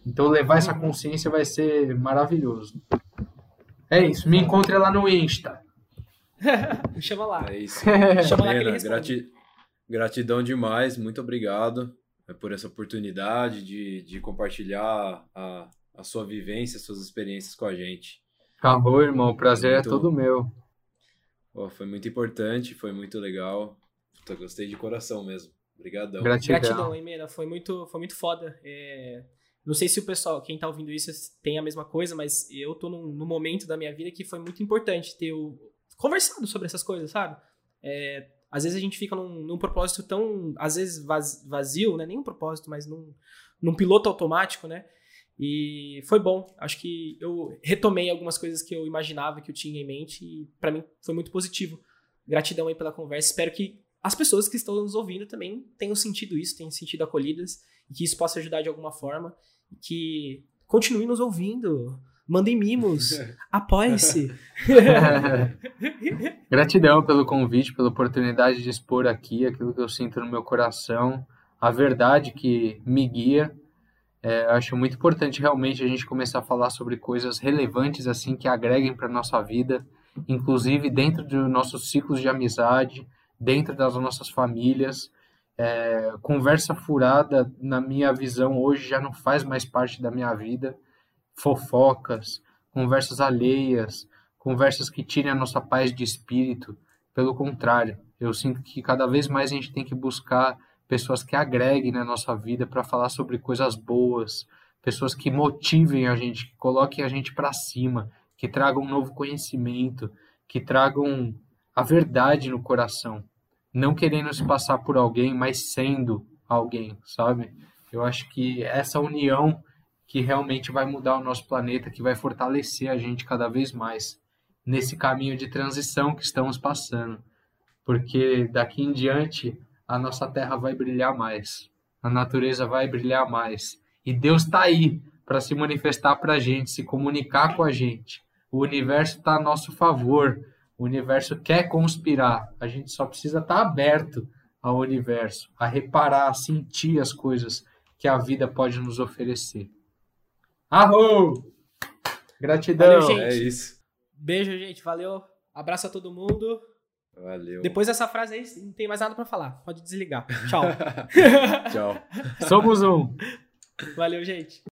Então levar essa consciência vai ser maravilhoso. É isso, me encontre lá no Insta. <laughs> me chama lá. É isso. chama lá grati gratidão demais, muito obrigado. é, por essa oportunidade de, de compartilhar a, a sua vivência, suas experiências com a gente. Acabou, irmão. O prazer muito, é todo meu. Pô, foi muito importante, foi muito legal. Puta, gostei de coração mesmo. Obrigadão. Gratidão, Gratidão hein, Mena? Foi muito, foi muito foda. É... Não sei se o pessoal, quem tá ouvindo isso, tem a mesma coisa, mas eu tô num, num momento da minha vida que foi muito importante ter o... conversado sobre essas coisas, sabe? É... Às vezes a gente fica num, num propósito tão, às vezes vazio, né? Nem um propósito, mas num, num piloto automático, né? E foi bom. Acho que eu retomei algumas coisas que eu imaginava que eu tinha em mente e para mim foi muito positivo. Gratidão aí pela conversa. Espero que as pessoas que estão nos ouvindo também tenham sentido isso, tenham sentido acolhidas e que isso possa ajudar de alguma forma e que continuem nos ouvindo. Mandem mimos, <laughs> apoie-se. <laughs> Gratidão pelo convite, pela oportunidade de expor aqui aquilo que eu sinto no meu coração, a verdade que me guia é, acho muito importante realmente a gente começar a falar sobre coisas relevantes assim que agreguem para nossa vida, inclusive dentro dos nossos ciclos de amizade, dentro das nossas famílias. É, conversa furada, na minha visão, hoje já não faz mais parte da minha vida. Fofocas, conversas alheias, conversas que tirem a nossa paz de espírito. Pelo contrário, eu sinto que cada vez mais a gente tem que buscar pessoas que agreguem na nossa vida para falar sobre coisas boas, pessoas que motivem a gente, que coloquem a gente para cima, que tragam um novo conhecimento, que tragam a verdade no coração, não querendo se passar por alguém, mas sendo alguém, sabe? Eu acho que essa união que realmente vai mudar o nosso planeta, que vai fortalecer a gente cada vez mais nesse caminho de transição que estamos passando. Porque daqui em diante a nossa terra vai brilhar mais, a natureza vai brilhar mais. E Deus está aí para se manifestar para a gente, se comunicar com a gente. O universo está a nosso favor. O universo quer conspirar. A gente só precisa estar tá aberto ao universo, a reparar, a sentir as coisas que a vida pode nos oferecer. Arro! Gratidão. Valeu, gente. É isso. Beijo, gente. Valeu. Abraço a todo mundo. Valeu. Depois dessa frase aí, não tem mais nada para falar. Pode desligar. Tchau. <laughs> Tchau. <laughs> Somos um. Valeu, gente.